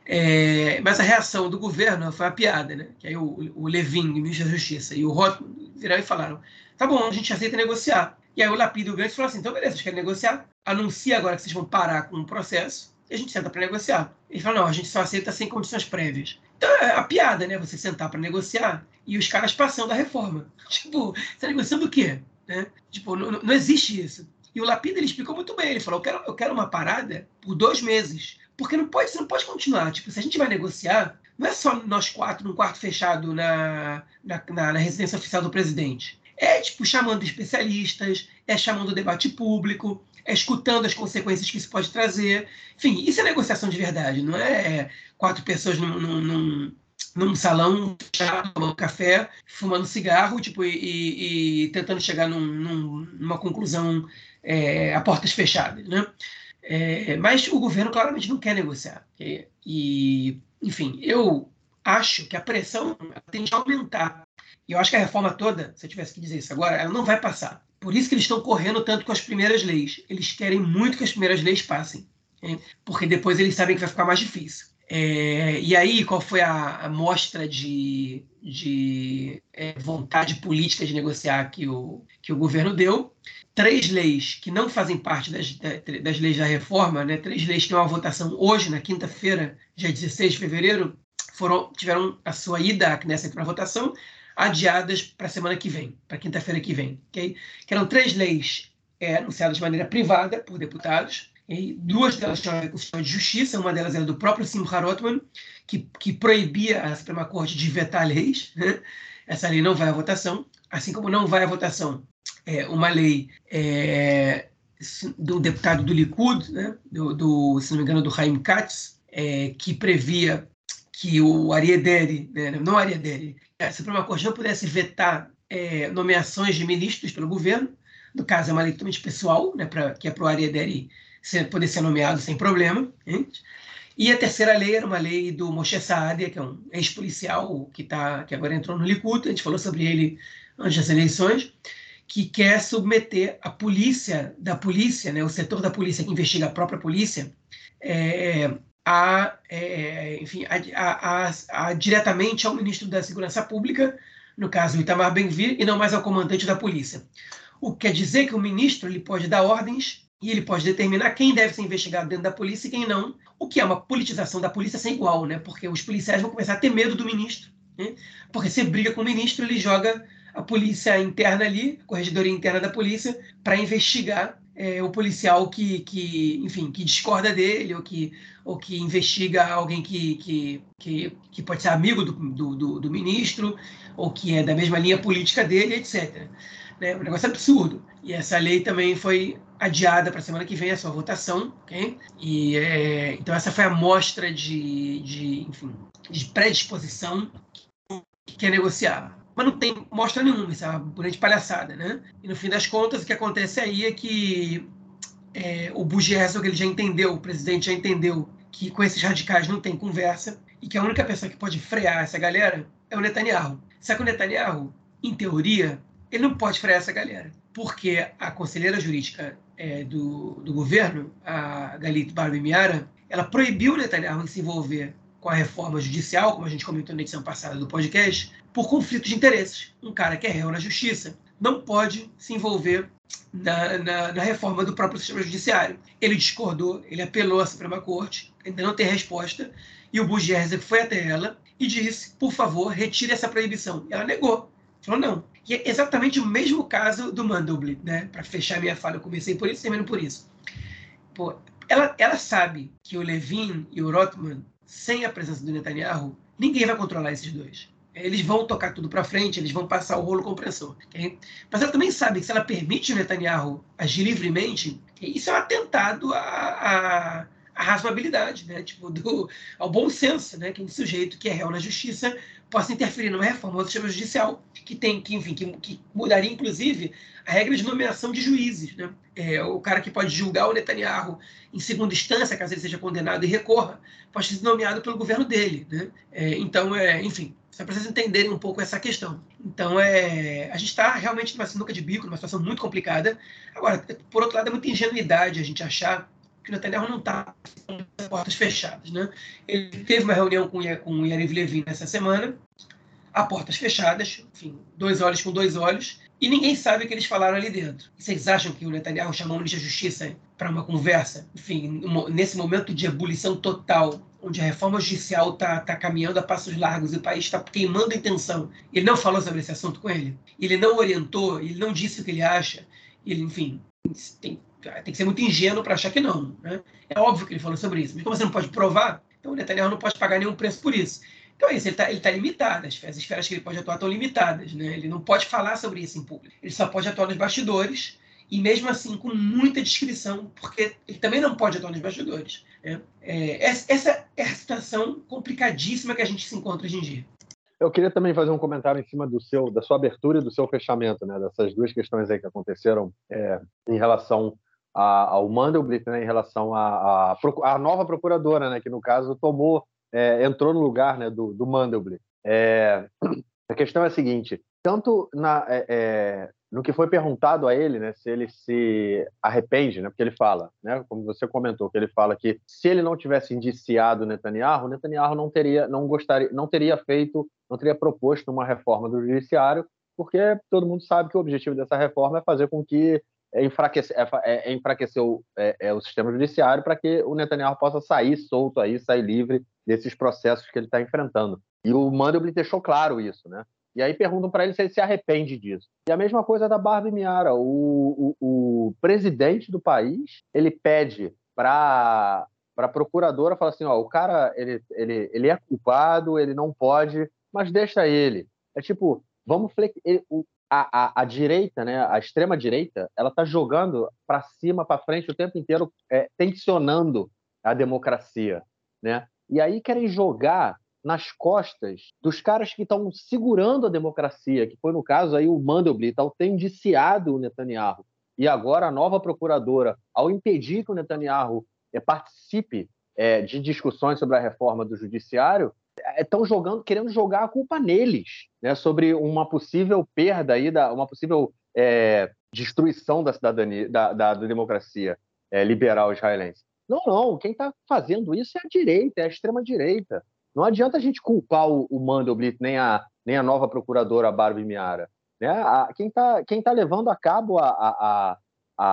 É, mas a reação do governo foi uma piada, né? Que aí o, o Levin, ministro da Justiça, e o Rothman viraram e falaram: tá bom, a gente aceita negociar. E aí o Lapid e o Gantz falaram assim: então beleza, vocês querem negociar? Anuncia agora que vocês vão parar com o processo e a gente senta para negociar. Ele falou: não, a gente só aceita sem condições prévias. Então é a piada, né? Você sentar para negociar e os caras passando a reforma. Tipo, você está negociando o quê? Né? Tipo, não, não existe isso. E o Lapida ele explicou muito bem. Ele falou: eu quero, eu quero uma parada por dois meses. Porque não pode, você não pode continuar. Tipo, se a gente vai negociar, não é só nós quatro num quarto fechado na, na, na, na residência oficial do presidente. É, tipo, chamando especialistas, é chamando o debate público, é escutando as consequências que isso pode trazer. Enfim, isso é negociação de verdade, não é quatro pessoas num, num, num, num salão fechado, tomando café, fumando cigarro, tipo, e, e, e tentando chegar num, numa conclusão é, a portas fechadas, né? É, mas o governo claramente não quer negociar. E, e, enfim, eu acho que a pressão tem de aumentar. E eu acho que a reforma toda, se eu tivesse que dizer isso agora, ela não vai passar. Por isso que eles estão correndo tanto com as primeiras leis. Eles querem muito que as primeiras leis passem, hein? porque depois eles sabem que vai ficar mais difícil. É, e aí, qual foi a, a mostra de, de é, vontade política de negociar que o, que o governo deu? Três leis que não fazem parte das, das leis da reforma, né? três leis que têm uma votação hoje, na quinta-feira, dia 16 de fevereiro, foram, tiveram a sua ida nessa para votação adiadas para a semana que vem, para quinta-feira que vem. Okay? Que eram três leis é, anunciadas de maneira privada por deputados, e duas delas tinham a ver com o sistema de justiça, uma delas era do próprio Simcha Rotman, que, que proibia a Suprema Corte de vetar leis. Né? Essa lei não vai à votação, assim como não vai à votação é, uma lei é, do deputado do Likud, né? do, do, se não me engano, do Haim Katz, é, que previa que o Ariederi, né? não Ariederi, a Suprema Corte não pudesse vetar é, nomeações de ministros pelo governo, no caso é uma lei totalmente pessoal, né, pra, que é para o Ariederi ser, poder ser nomeado sem problema. Gente. E a terceira lei era uma lei do Moshe Saadia, que é um ex-policial que, tá, que agora entrou no Likud, a gente falou sobre ele antes das eleições, que quer submeter a polícia da polícia, né, o setor da polícia que investiga a própria polícia, é, a, é, enfim, a, a, a, diretamente ao ministro da Segurança Pública, no caso Itamar Ben-Gvir, e não mais ao comandante da polícia. O que quer dizer que o ministro ele pode dar ordens e ele pode determinar quem deve ser investigado dentro da polícia e quem não, o que é uma politização da polícia sem igual, né? Porque os policiais vão começar a ter medo do ministro, né? porque se briga com o ministro, ele joga a polícia interna ali, a corregedoria interna da polícia, para investigar é, o policial que, que, enfim, que discorda dele ou que, ou que investiga alguém que, que, que, que pode ser amigo do, do, do, ministro ou que é da mesma linha política dele, etc. Né? Um negócio absurdo. E essa lei também foi adiada para a semana que vem a sua votação, ok? E é, então essa foi a mostra de, de, enfim, de predisposição que quer negociar. Mas não tem mostra nenhuma, isso é uma grande palhaçada, né? E no fim das contas, o que acontece aí é que é, o Bush ele já entendeu, o presidente já entendeu que com esses radicais não tem conversa e que a única pessoa que pode frear essa galera é o Netanyahu. Só que o Netanyahu, em teoria, ele não pode frear essa galera, porque a conselheira jurídica é, do, do governo, a Galit Barbie Miara, ela proibiu o Netanyahu de se envolver com a reforma judicial, como a gente comentou na edição passada do podcast, por conflito de interesses. Um cara que é réu na justiça não pode se envolver na, na, na, reforma do próprio sistema judiciário. Ele discordou, ele apelou à Suprema Corte, ainda não tem resposta, e o Bujerzer foi até ela e disse, por favor, retire essa proibição. Ela negou, falou não. E é exatamente o mesmo caso do Mandelblit, né? Para fechar minha fala, eu comecei por isso, termino por isso. Pô, ela, ela sabe que o Levin e o Rothman, sem a presença do Netanyahu, ninguém vai controlar esses dois. Eles vão tocar tudo para frente, eles vão passar o rolo compressor. Okay? Mas ela também sabe que se ela permite o Netanyahu agir livremente, isso é um atentado a, a a razoabilidade, né? Tipo, do, ao bom senso, né? Que um sujeito que é réu na justiça possa interferir numa reforma do sistema judicial, que tem, que, enfim, que, que, mudaria, inclusive, a regra de nomeação de juízes, né? É, o cara que pode julgar o Netanyahu em segunda instância, caso ele seja condenado e recorra, pode ser nomeado pelo governo dele, né? É, então, é, enfim, só para vocês entenderem um pouco essa questão. Então, é, a gente está realmente numa sinuca de bico, numa situação muito complicada. Agora, por outro lado, é muita ingenuidade a gente achar que Netanyahu não está com as portas fechadas. Né? Ele teve uma reunião com, com o Yariv Levin nessa semana, a portas fechadas, enfim, dois olhos com dois olhos, e ninguém sabe o que eles falaram ali dentro. Vocês acham que o Netanyahu chamou o ministro da Justiça para uma conversa? Enfim, nesse momento de ebulição total, onde a reforma judicial está tá caminhando a passos largos e o país está queimando a intenção, ele não falou sobre esse assunto com ele? Ele não orientou, ele não disse o que ele acha? Ele, enfim, tem, tem que ser muito ingênuo para achar que não. Né? É óbvio que ele falou sobre isso, mas como você não pode provar, então o Netanyahu não pode pagar nenhum preço por isso. Então é isso, ele está tá limitado, as, as esferas que ele pode atuar estão limitadas. Né? Ele não pode falar sobre isso em público. Ele só pode atuar nos bastidores, e mesmo assim com muita descrição, porque ele também não pode atuar nos bastidores. Né? É, essa é a situação complicadíssima que a gente se encontra hoje em dia. Eu queria também fazer um comentário em cima do seu, da sua abertura e do seu fechamento, né? Dessas duas questões aí que aconteceram é, em relação a, ao Mandelblit, né? Em relação à nova procuradora, né? Que no caso tomou, é, entrou no lugar, né? Do, do Mandelblit. É, a questão é a seguinte: tanto na, é, é, no que foi perguntado a ele, né, se ele se arrepende, né, porque ele fala, né, como você comentou, que ele fala que se ele não tivesse indiciado Netanyahu, Netanyahu não teria, não gostaria, não teria feito, não teria proposto uma reforma do judiciário, porque todo mundo sabe que o objetivo dessa reforma é fazer com que é enfraquecer, é, é, é enfraquecer o, é, o sistema judiciário para que o Netanyahu possa sair solto aí, sair livre desses processos que ele está enfrentando. E o Mandelblit deixou claro isso, né? E aí perguntam para ele se ele se arrepende disso. E a mesma coisa da Barbie Miara. O, o, o presidente do país ele pede para a procuradora fala assim, ó, o cara ele, ele, ele é culpado, ele não pode, mas deixa ele. É tipo, vamos ele, o, a, a, a, direita, né, a extrema direita, ela está jogando para cima, para frente o tempo inteiro, é, tensionando a democracia, né? E aí querem jogar nas costas dos caras que estão segurando a democracia, que foi no caso aí o Mandelblit, ao ter indiciado o Netanyahu, e agora a nova procuradora, ao impedir que o Netanyahu é, participe é, de discussões sobre a reforma do judiciário, estão jogando, querendo jogar a culpa neles, né, sobre uma possível perda aí, da, uma possível é, destruição da cidadania, da, da, da democracia é, liberal israelense. Não, não, quem está fazendo isso é a direita, é a extrema direita. Não adianta a gente culpar o, o Mandelblit nem a, nem a nova procuradora Barbie Miara. Né? A, quem está quem tá levando a cabo a, a, a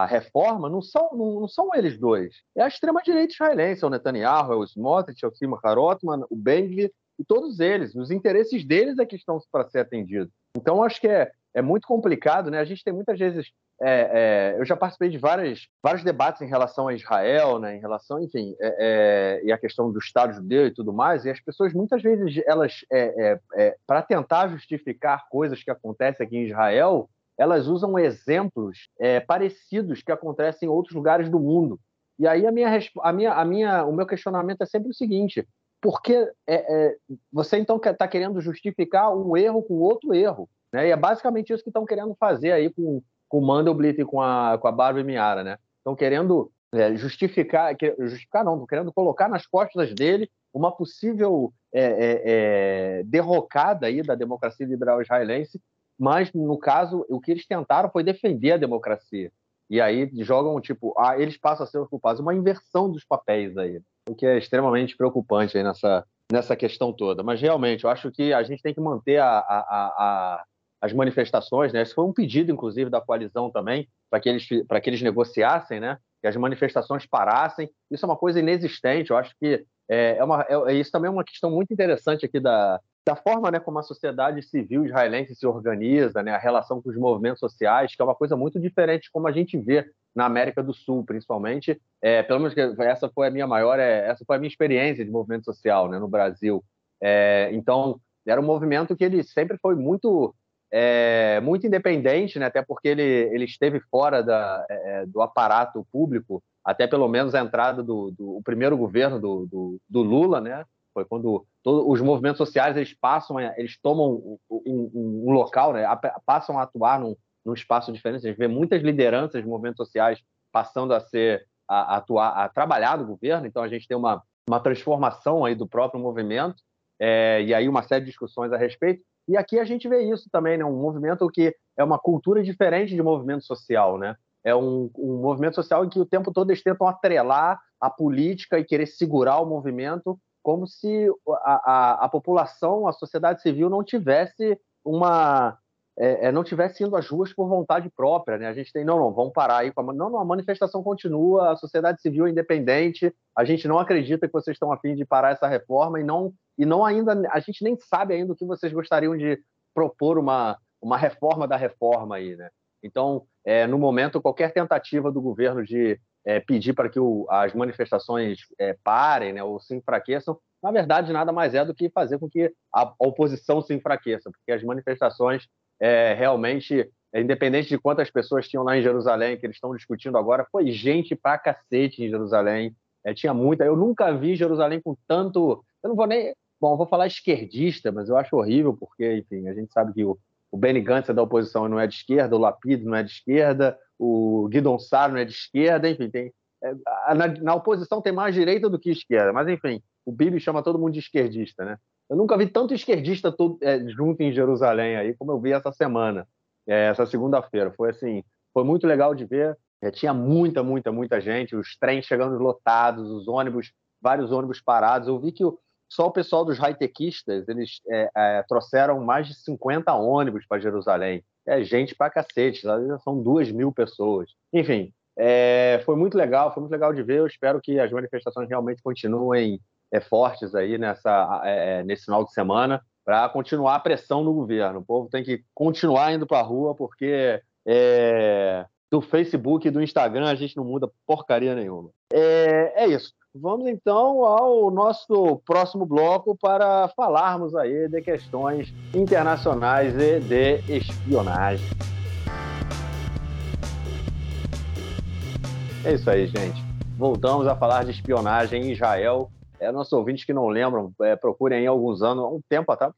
reforma não são, não, não, são eles dois. É a extrema-direita israelense, é o Netanyahu, é o Smotrich, é o Simon Harotman, o Ben-Gvir, e todos eles. Os interesses deles é que estão para ser atendidos. Então, acho que é, é muito complicado, né? A gente tem muitas vezes. É, é, eu já participei de várias, vários debates em relação a Israel, né? Em relação, enfim, é, é e a questão do Estado judeu e tudo mais. E as pessoas muitas vezes elas, é, é, para tentar justificar coisas que acontecem aqui em Israel, elas usam exemplos é, parecidos que acontecem em outros lugares do mundo. E aí a minha, a minha, a minha, o meu questionamento é sempre o seguinte: por que é, é, você então está querendo justificar um erro com outro erro? Né? E é basicamente isso que estão querendo fazer aí com, com o Mandelblit e com a, com a Barbie Miara, né? Estão querendo é, justificar, justificar não, estão querendo colocar nas costas dele uma possível é, é, é, derrocada aí da democracia liberal israelense, mas no caso o que eles tentaram foi defender a democracia. E aí jogam tipo, ah, eles passam a ser os culpados, uma inversão dos papéis aí, o que é extremamente preocupante aí nessa nessa questão toda. Mas realmente eu acho que a gente tem que manter a, a, a, as manifestações, né? Esse foi um pedido, inclusive, da coalizão também, para que eles que eles negociassem, né? Que as manifestações parassem. Isso é uma coisa inexistente. Eu acho que é, é uma, é, isso também é uma questão muito interessante aqui da, da forma né, como a sociedade civil israelense se organiza, né, a relação com os movimentos sociais, que é uma coisa muito diferente como a gente vê na América do Sul, principalmente. É, pelo menos essa foi a minha maior, é, essa foi a minha experiência de movimento social né, no Brasil. É, então, era um movimento que ele sempre foi muito é, muito independente, né, até porque ele, ele esteve fora da, é, do aparato público até pelo menos a entrada do, do primeiro governo do, do, do, Lula, né? Foi quando todos os movimentos sociais eles passam, eles tomam um, um, um local, né? Passam a atuar num, num, espaço diferente. A gente vê muitas lideranças de movimentos sociais passando a ser a, a atuar, a trabalhar no governo. Então a gente tem uma uma transformação aí do próprio movimento é, e aí uma série de discussões a respeito. E aqui a gente vê isso também, né? Um movimento que é uma cultura diferente de movimento social, né? é um, um, movimento social em que o tempo todo eles tentam atrelar a política e querer segurar o movimento como se a, a, a população, a sociedade civil não tivesse uma é, é, não tivesse indo às ruas por vontade própria, né? A gente tem não, não, vamos parar aí com a não, não, a manifestação continua, a sociedade civil é independente, a gente não acredita que vocês estão afim de parar essa reforma e não e não ainda a gente nem sabe ainda o que vocês gostariam de propor uma uma reforma da reforma aí, né? Então, é, no momento, qualquer tentativa do governo de é, pedir para que o, as manifestações é, parem né, ou se enfraqueçam, na verdade, nada mais é do que fazer com que a oposição se enfraqueça, porque as manifestações é, realmente, é, independente de quantas pessoas tinham lá em Jerusalém, que eles estão discutindo agora, foi gente pra cacete em Jerusalém, é, tinha muita. Eu nunca vi Jerusalém com tanto. Eu não vou nem. Bom, vou falar esquerdista, mas eu acho horrível, porque, enfim, a gente sabe que o, o Benny Gantz é da oposição e não é de esquerda, o Lapid não é de esquerda, o Guidon Sar não é de esquerda, enfim, tem, é, na, na, oposição tem mais direita do que esquerda, mas enfim, o Bibi chama todo mundo de esquerdista, né? Eu nunca vi tanto esquerdista todo, é, junto em Jerusalém aí como eu vi essa semana, é, essa segunda-feira. Foi assim, foi muito legal de ver. É, tinha muita, muita, muita gente, os trens chegando lotados, os ônibus, vários ônibus parados. Eu vi que o, só o pessoal dos high-techistas, eles é, é, trouxeram mais de 50 ônibus para Jerusalém. É gente para cacete, são duas mil pessoas. Enfim, é, foi muito legal, foi muito legal de ver. Eu espero que as manifestações realmente continuem é, fortes aí nessa, é, é, nesse final de semana para continuar a pressão no governo. O povo tem que continuar indo para a rua porque do Facebook e do Instagram a gente não muda porcaria nenhuma. É, é isso. Vamos então ao nosso próximo bloco para falarmos aí de questões internacionais e de espionagem. É isso aí, gente. Voltamos a falar de espionagem em Israel. É, nossos ouvintes que não lembram, é, procurem aí alguns anos, um tempo atrás,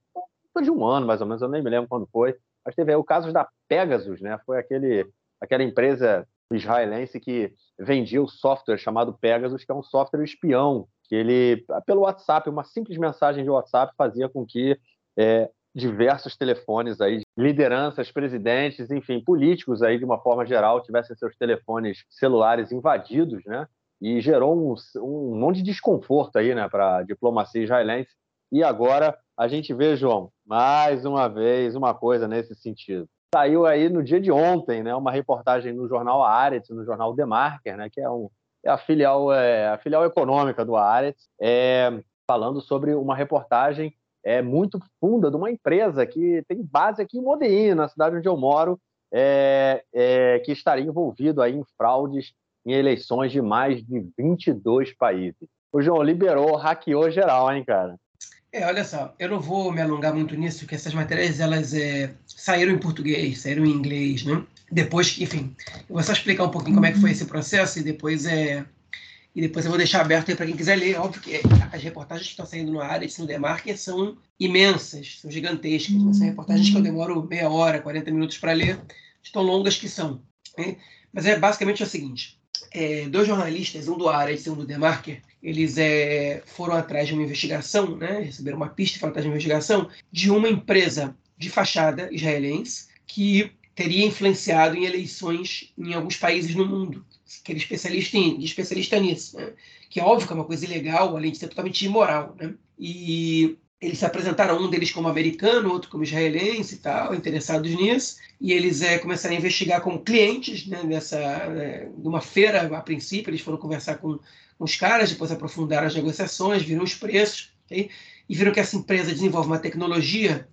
de um ano mais ou menos, eu nem me lembro quando foi. Mas teve aí o caso da Pegasus, né? Foi aquele, aquela empresa israelense que vendia o software chamado Pegasus, que é um software espião, que ele, pelo WhatsApp, uma simples mensagem de WhatsApp fazia com que é, diversos telefones aí, lideranças, presidentes, enfim, políticos aí de uma forma geral tivessem seus telefones celulares invadidos, né? E gerou um, um monte de desconforto aí, né, para a diplomacia israelense. E agora a gente vê, João, mais uma vez uma coisa nesse sentido. Saiu aí no dia de ontem, né, uma reportagem no jornal Aretz, no jornal The Marker, né, que é, um, é a filial é, a filial econômica do Aretz, é, falando sobre uma reportagem é, muito funda de uma empresa que tem base aqui em Modena, na cidade onde eu moro, é, é, que estaria envolvido aí em fraudes em eleições de mais de 22 países. O João liberou, hackeou geral, hein, cara? É, olha só, eu não vou me alongar muito nisso, porque essas matérias elas é, saíram em português, saíram em inglês, né? Depois, enfim, eu vou só explicar um pouquinho como é que foi esse processo e depois é e depois eu vou deixar aberto para quem quiser ler. Óbvio que as reportagens que estão saindo no área de Demarker são imensas, são gigantescas. Né? São reportagens que eu demoro meia hora, 40 minutos para ler, de tão longas que são. Né? Mas é basicamente o seguinte: é, dois jornalistas, um do área e um do Demarker, eles é, foram atrás de uma investigação, né? receberam uma pista e foram atrás de uma investigação de uma empresa de fachada israelense que teria influenciado em eleições em alguns países no mundo que ele especialista, em, especialista nisso, né? que é óbvio que é uma coisa ilegal, além de ser totalmente imoral. Né? E eles se apresentaram, um deles como americano, outro como israelense e tal, interessados nisso, e eles é, começaram a investigar como clientes né, nessa, é, numa feira, a princípio, eles foram conversar com, com os caras, depois aprofundaram as negociações, viram os preços, okay? e viram que essa empresa desenvolve uma tecnologia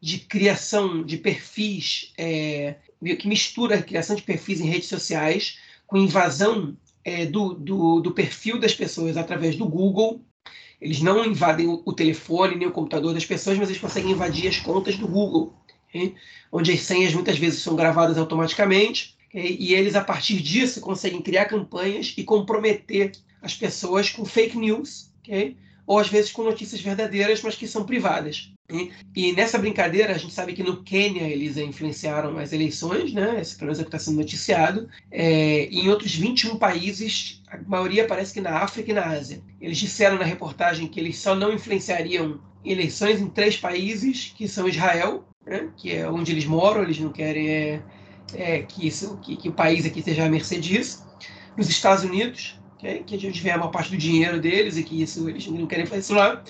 de criação de perfis, é, que mistura a criação de perfis em redes sociais com invasão é, do, do, do, perfil das pessoas através do Google. Eles não invadem o, telefone nem o computador das pessoas, mas eles conseguem invadir as contas do Google, okay? onde as senhas muitas vezes são gravadas automaticamente. Okay? E eles, a partir disso, conseguem criar campanhas e comprometer as pessoas com fake news, okay? ou às vezes com notícias verdadeiras, mas que são privadas. E nessa brincadeira, a gente sabe que no Quênia eles influenciaram as eleições, né? Esse pelo é que está sendo noticiado. É, em outros 21 países, a maioria parece que na África e na Ásia. Eles disseram na reportagem que eles só não influenciariam eleições em três países, que são Israel, né? que é onde eles moram, eles não querem é, é, que, isso, que, que, o país aqui esteja à mercê disso. Nos Estados Unidos, okay? que a gente vê a maior parte do dinheiro deles e que isso eles não querem fazer isso lá.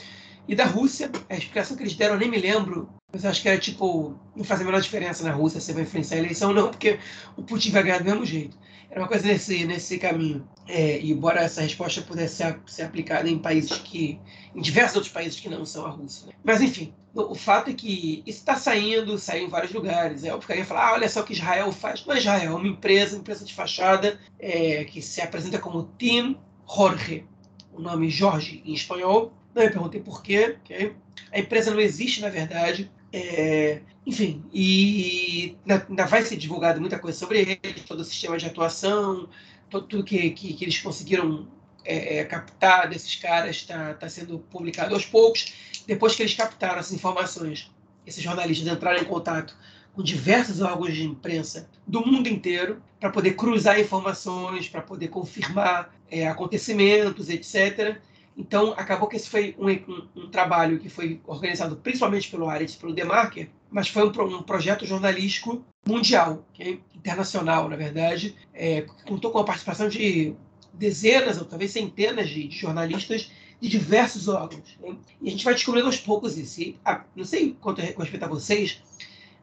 E da Rússia, a explicação que eles deram eu nem me lembro, mas acho que era tipo, não faz a menor diferença na Rússia se vai influenciar a eleição ou não, porque o Putin vai ganhar do mesmo jeito. Era uma coisa nesse, nesse caminho. É, e embora essa resposta pudesse ser, ser, aplicada em países que. em diversos outros países que não são a Rússia. Né? Mas enfim, o, o, fato é que isso está saindo, saiu em vários lugares. É óbvio que alguém fala, ah, olha só o que Israel faz. Não é Israel, é uma empresa, empresa de fachada, é, que se apresenta como Team Jorge. O nome Jorge em espanhol, não, eu perguntei por quê. Okay? A empresa não existe, na verdade. É, enfim, e ainda vai ser divulgado muita coisa sobre ele, todo o sistema de atuação, tudo que, que, que eles conseguiram é, é captar desses caras está tá sendo publicado aos poucos. Depois que eles captaram essas informações, esses jornalistas entraram em contato com diversos órgãos de imprensa do mundo inteiro para poder cruzar informações, para poder confirmar é, acontecimentos, etc. Então, acabou que esse foi um, um, um, trabalho que foi organizado principalmente pelo Ares e pelo Demarker, mas foi um, um projeto jornalístico mundial, okay? internacional, na verdade, é, contou com a participação de dezenas ou talvez centenas de, de jornalistas de diversos órgãos. E a gente vai descobrindo aos poucos isso. E, ah, não sei quanto respeito a vocês,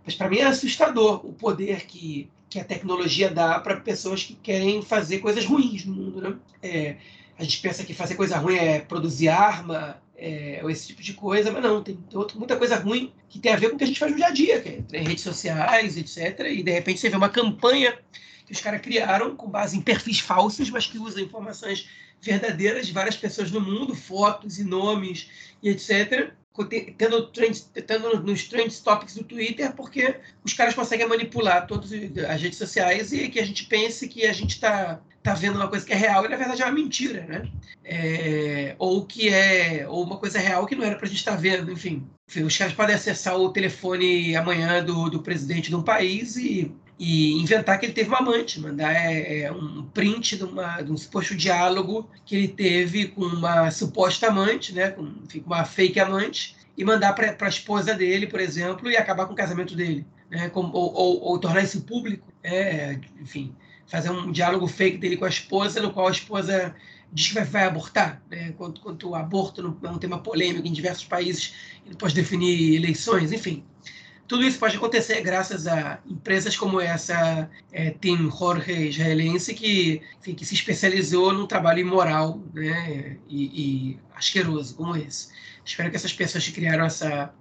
mas para mim é assustador o poder que, que a tecnologia dá para pessoas que querem fazer coisas ruins no mundo. Né? É, a gente pensa que fazer coisa ruim é produzir arma, é, ou esse tipo de coisa, mas não, tem muita coisa ruim que tem a ver com o que a gente faz no dia a dia, que é redes sociais, etc. E de repente você vê uma campanha que os caras criaram com base em perfis falsos, mas que usa informações verdadeiras de várias pessoas no mundo, fotos e nomes e etc tendo, trend, tendo nos trend topics do Twitter, porque os caras conseguem manipular todas as redes sociais e que a gente pense que a gente está tá vendo uma coisa que é real e na verdade é uma mentira, né? É, ou que é ou uma coisa real que não era para a gente estar tá vendo, enfim. enfim. Os caras podem acessar o telefone amanhã do, do presidente de um país e e inventar que ele teve uma amante, mandar é, é um print de, uma, de, um suposto diálogo que ele teve com uma suposta amante, né, com enfim, uma fake amante, e mandar para a esposa dele, por exemplo, e acabar com o casamento dele, né, com, ou, ou, ou, tornar isso público, é, enfim, fazer um diálogo fake dele com a esposa, no qual a esposa diz que vai, vai abortar, né, quanto, quanto o aborto é um tema polêmico em diversos países, ele pode definir eleições, enfim. Tudo isso pode acontecer graças a empresas como essa é, Team Jorge israelense, que, enfim, que se especializou num trabalho imoral né, e, e asqueroso como esse. Espero que essas pessoas que criaram essa,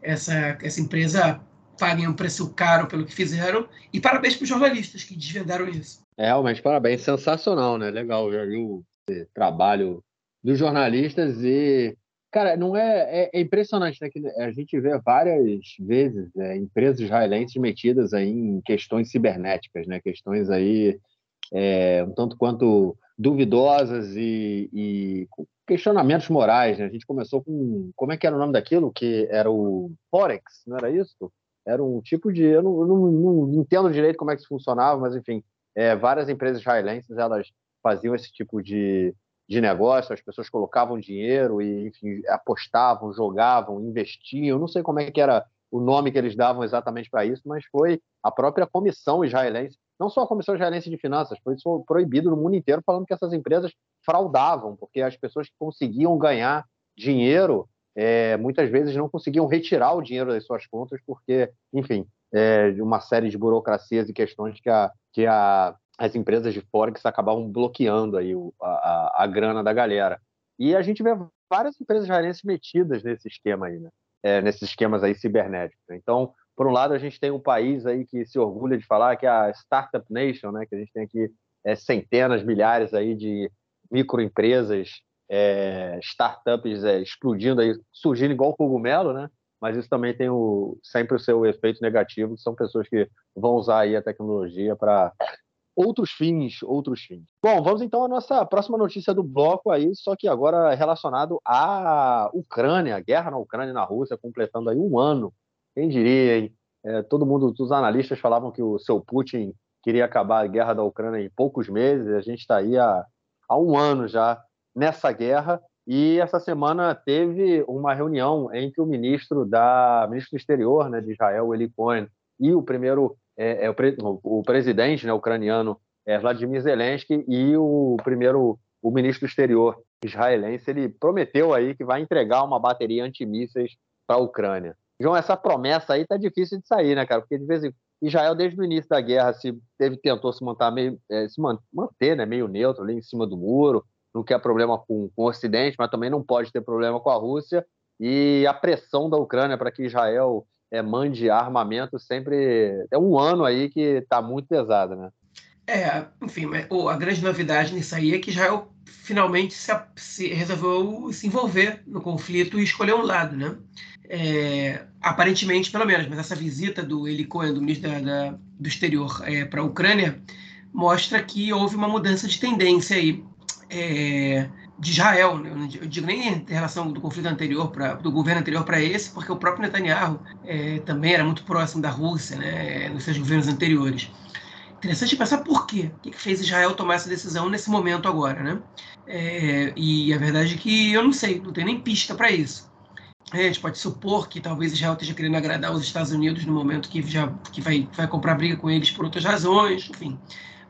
essa, essa empresa paguem um preço caro pelo que fizeram. E parabéns para os jornalistas que desvendaram isso. É, realmente, parabéns. Sensacional, né? Legal, já viu o trabalho dos jornalistas e Cara, não é, é, é, impressionante, né? Que a gente vê várias vezes é, empresas israelenses metidas aí em questões cibernéticas, né? Questões aí é, um tanto quanto duvidosas e, e questionamentos morais, né? A gente começou com como é que era o nome daquilo que era o Forex, não era isso? Era um tipo de eu não, não, não entendo direito como é que isso funcionava, mas enfim, é, várias empresas israelenses elas faziam esse tipo de de negócio, as pessoas colocavam dinheiro e, enfim, apostavam, jogavam, investiam. Não sei como é que era o nome que eles davam exatamente para isso, mas foi a própria comissão israelense, não só a comissão israelense de finanças, foi isso proibido no mundo inteiro, falando que essas empresas fraudavam, porque as pessoas que conseguiam ganhar dinheiro é, muitas vezes não conseguiam retirar o dinheiro das suas contas, porque, enfim, é, uma série de burocracias e questões que a, que a as empresas de Forex acabavam bloqueando aí a, a, a, grana da galera. E a gente vê várias empresas israelenses metidas nesse esquema aí, né? É, nesses esquemas aí cibernéticos. Então, por um lado, a gente tem um país aí que se orgulha de falar que é a Startup Nation, né? Que a gente tem aqui é, centenas, milhares aí de microempresas, é, startups é, explodindo aí, surgindo igual cogumelo, né? Mas isso também tem o, sempre o seu efeito negativo, que são pessoas que vão usar aí a tecnologia para outros fins, outros fins. Bom, vamos então à nossa próxima notícia do bloco aí, só que agora relacionado à Ucrânia, a guerra na Ucrânia e na Rússia, completando aí um ano. Quem diria, hein? É, todo mundo, os analistas falavam que o seu Putin queria acabar a guerra da Ucrânia em poucos meses, a gente está aí há, há um ano já nessa guerra, e essa semana teve uma reunião entre o ministro da ministro do exterior né, de Israel, Eli Cohen, e o primeiro é, é o, pre, o, presidente né, ucraniano é, Vladimir Zelensky e o primeiro o ministro do exterior israelense ele prometeu aí que vai entregar uma bateria antimísseis para a Ucrânia. João, essa promessa aí tá difícil de sair, né, cara? Porque de vez em Israel desde o início da guerra se teve tentou se manter meio é, se manter, né, meio neutro ali em cima do muro, não quer problema com, com o Ocidente, mas também não pode ter problema com a Rússia e a pressão da Ucrânia para que Israel é, mande armamento sempre. É um ano aí que está muito pesado, né? É, enfim, a grande novidade nisso aí é que Israel finalmente se, se resolveu se envolver no conflito e escolher um lado, né? É, aparentemente, pelo menos, mas essa visita do Eli Cohen, do ministro da, da, do Exterior, é, para a Ucrânia, mostra que houve uma mudança de tendência aí. É, de Israel, né? eu digo nem em relação do conflito anterior, pra, do governo anterior para esse, porque o próprio Netanyahu é, também era muito próximo da Rússia né, nos seus governos anteriores. Interessante pensar por quê, o que, que fez Israel tomar essa decisão nesse momento agora, né? É, e a verdade é que eu não sei, não tenho nem pista para isso. É, a gente pode supor que talvez Israel esteja querendo agradar os Estados Unidos no momento que já que vai, vai comprar briga com eles por outras razões, enfim.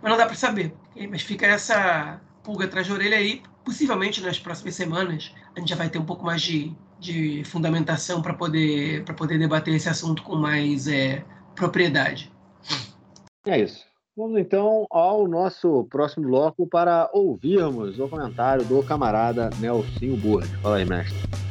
Mas não dá para saber. Mas fica essa pulga atrás da orelha aí, possivelmente nas próximas semanas a gente já vai ter um pouco mais de, de fundamentação para poder, poder debater esse assunto com mais é, propriedade. É isso. Vamos então ao nosso próximo bloco para ouvirmos o comentário do camarada Nelson Burri. Fala aí, mestre.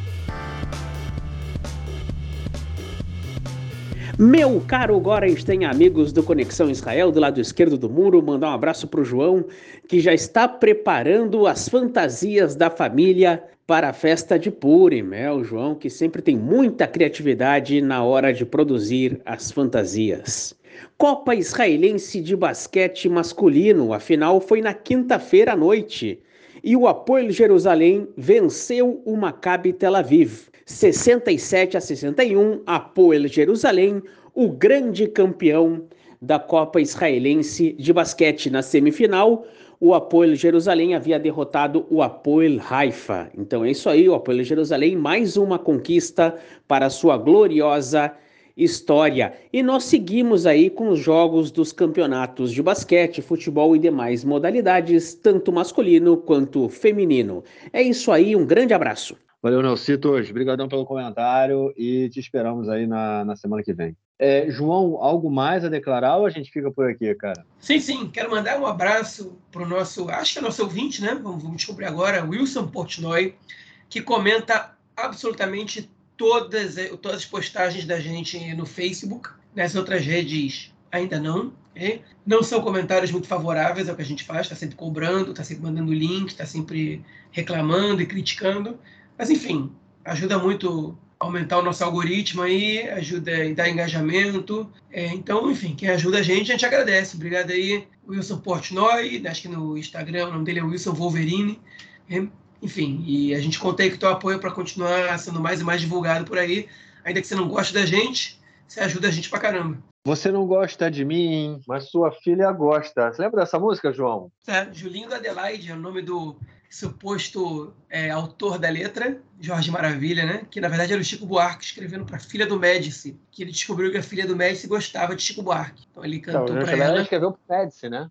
Meu caro Gorenstein, amigos do Conexão Israel, do lado esquerdo do muro, mandar um abraço para o João, que já está preparando as fantasias da família para a festa de Purim. É o João que sempre tem muita criatividade na hora de produzir as fantasias. Copa Israelense de Basquete Masculino, a final foi na quinta-feira à noite. E o Apoio Jerusalém venceu o Maccabi Tel Aviv. 67 a 61, Apoel Jerusalém, o grande campeão da Copa Israelense de basquete na semifinal. O Apoel Jerusalém havia derrotado o Apoel Haifa. Então é isso aí, o Apoel Jerusalém, mais uma conquista para sua gloriosa história. E nós seguimos aí com os jogos dos campeonatos de basquete, futebol e demais modalidades, tanto masculino quanto feminino. É isso aí, um grande abraço. Valeu, Nelcitos. Obrigadão pelo comentário e te esperamos aí na, na semana que vem. É, João, algo mais a declarar ou a gente fica por aqui, cara? Sim, sim. Quero mandar um abraço para o nosso, acho que é nosso ouvinte, né? Vamos, vamos descobrir agora, Wilson Portnoy, que comenta absolutamente todas, todas as postagens da gente no Facebook. Nas outras redes, ainda não. Okay? Não são comentários muito favoráveis ao que a gente faz, está sempre cobrando, está sempre mandando link, está sempre reclamando e criticando. Mas, enfim, ajuda muito a aumentar o nosso algoritmo aí, ajuda a dar engajamento. É, então, enfim, quem ajuda a gente, a gente agradece. Obrigado aí, Wilson Portnoy, acho que no Instagram o nome dele é Wilson Wolverine. Enfim, e a gente conta aí com o teu apoio para continuar sendo mais e mais divulgado por aí. Ainda que você não goste da gente, você ajuda a gente pra caramba. Você não gosta de mim, mas sua filha gosta. Você lembra dessa música, João? É, Julinho da Adelaide é o nome do suposto é, autor da letra, Jorge Maravilha, né? Que na verdade era o Chico Buarque escrevendo para a filha do Médici, que ele descobriu que a filha do Médici gostava de Chico Buarque. Então ele cantou então, para ela. Ele escreveu para Médici, né?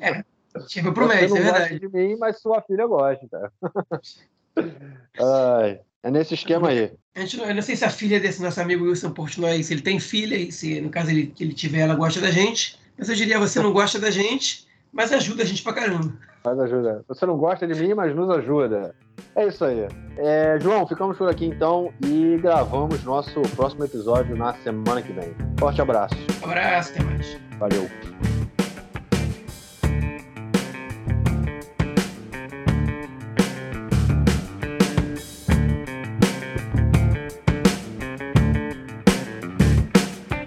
É, escreveu para o Médici, é verdade. Gosta de mim, mas sua filha gosta. Ai. É nesse esquema aí. A gente não, eu não sei se a filha desse nosso amigo Wilson Portnoy, se ele tem filha, e se no caso ele, que ele tiver, ela gosta da gente. Mas eu diria, você não gosta da gente, mas ajuda a gente pra caramba. Mas ajuda. Você não gosta de mim, mas nos ajuda. É isso aí. É, João, ficamos por aqui então e gravamos nosso próximo episódio na semana que vem. Forte abraço. Um abraço, até mais. Valeu.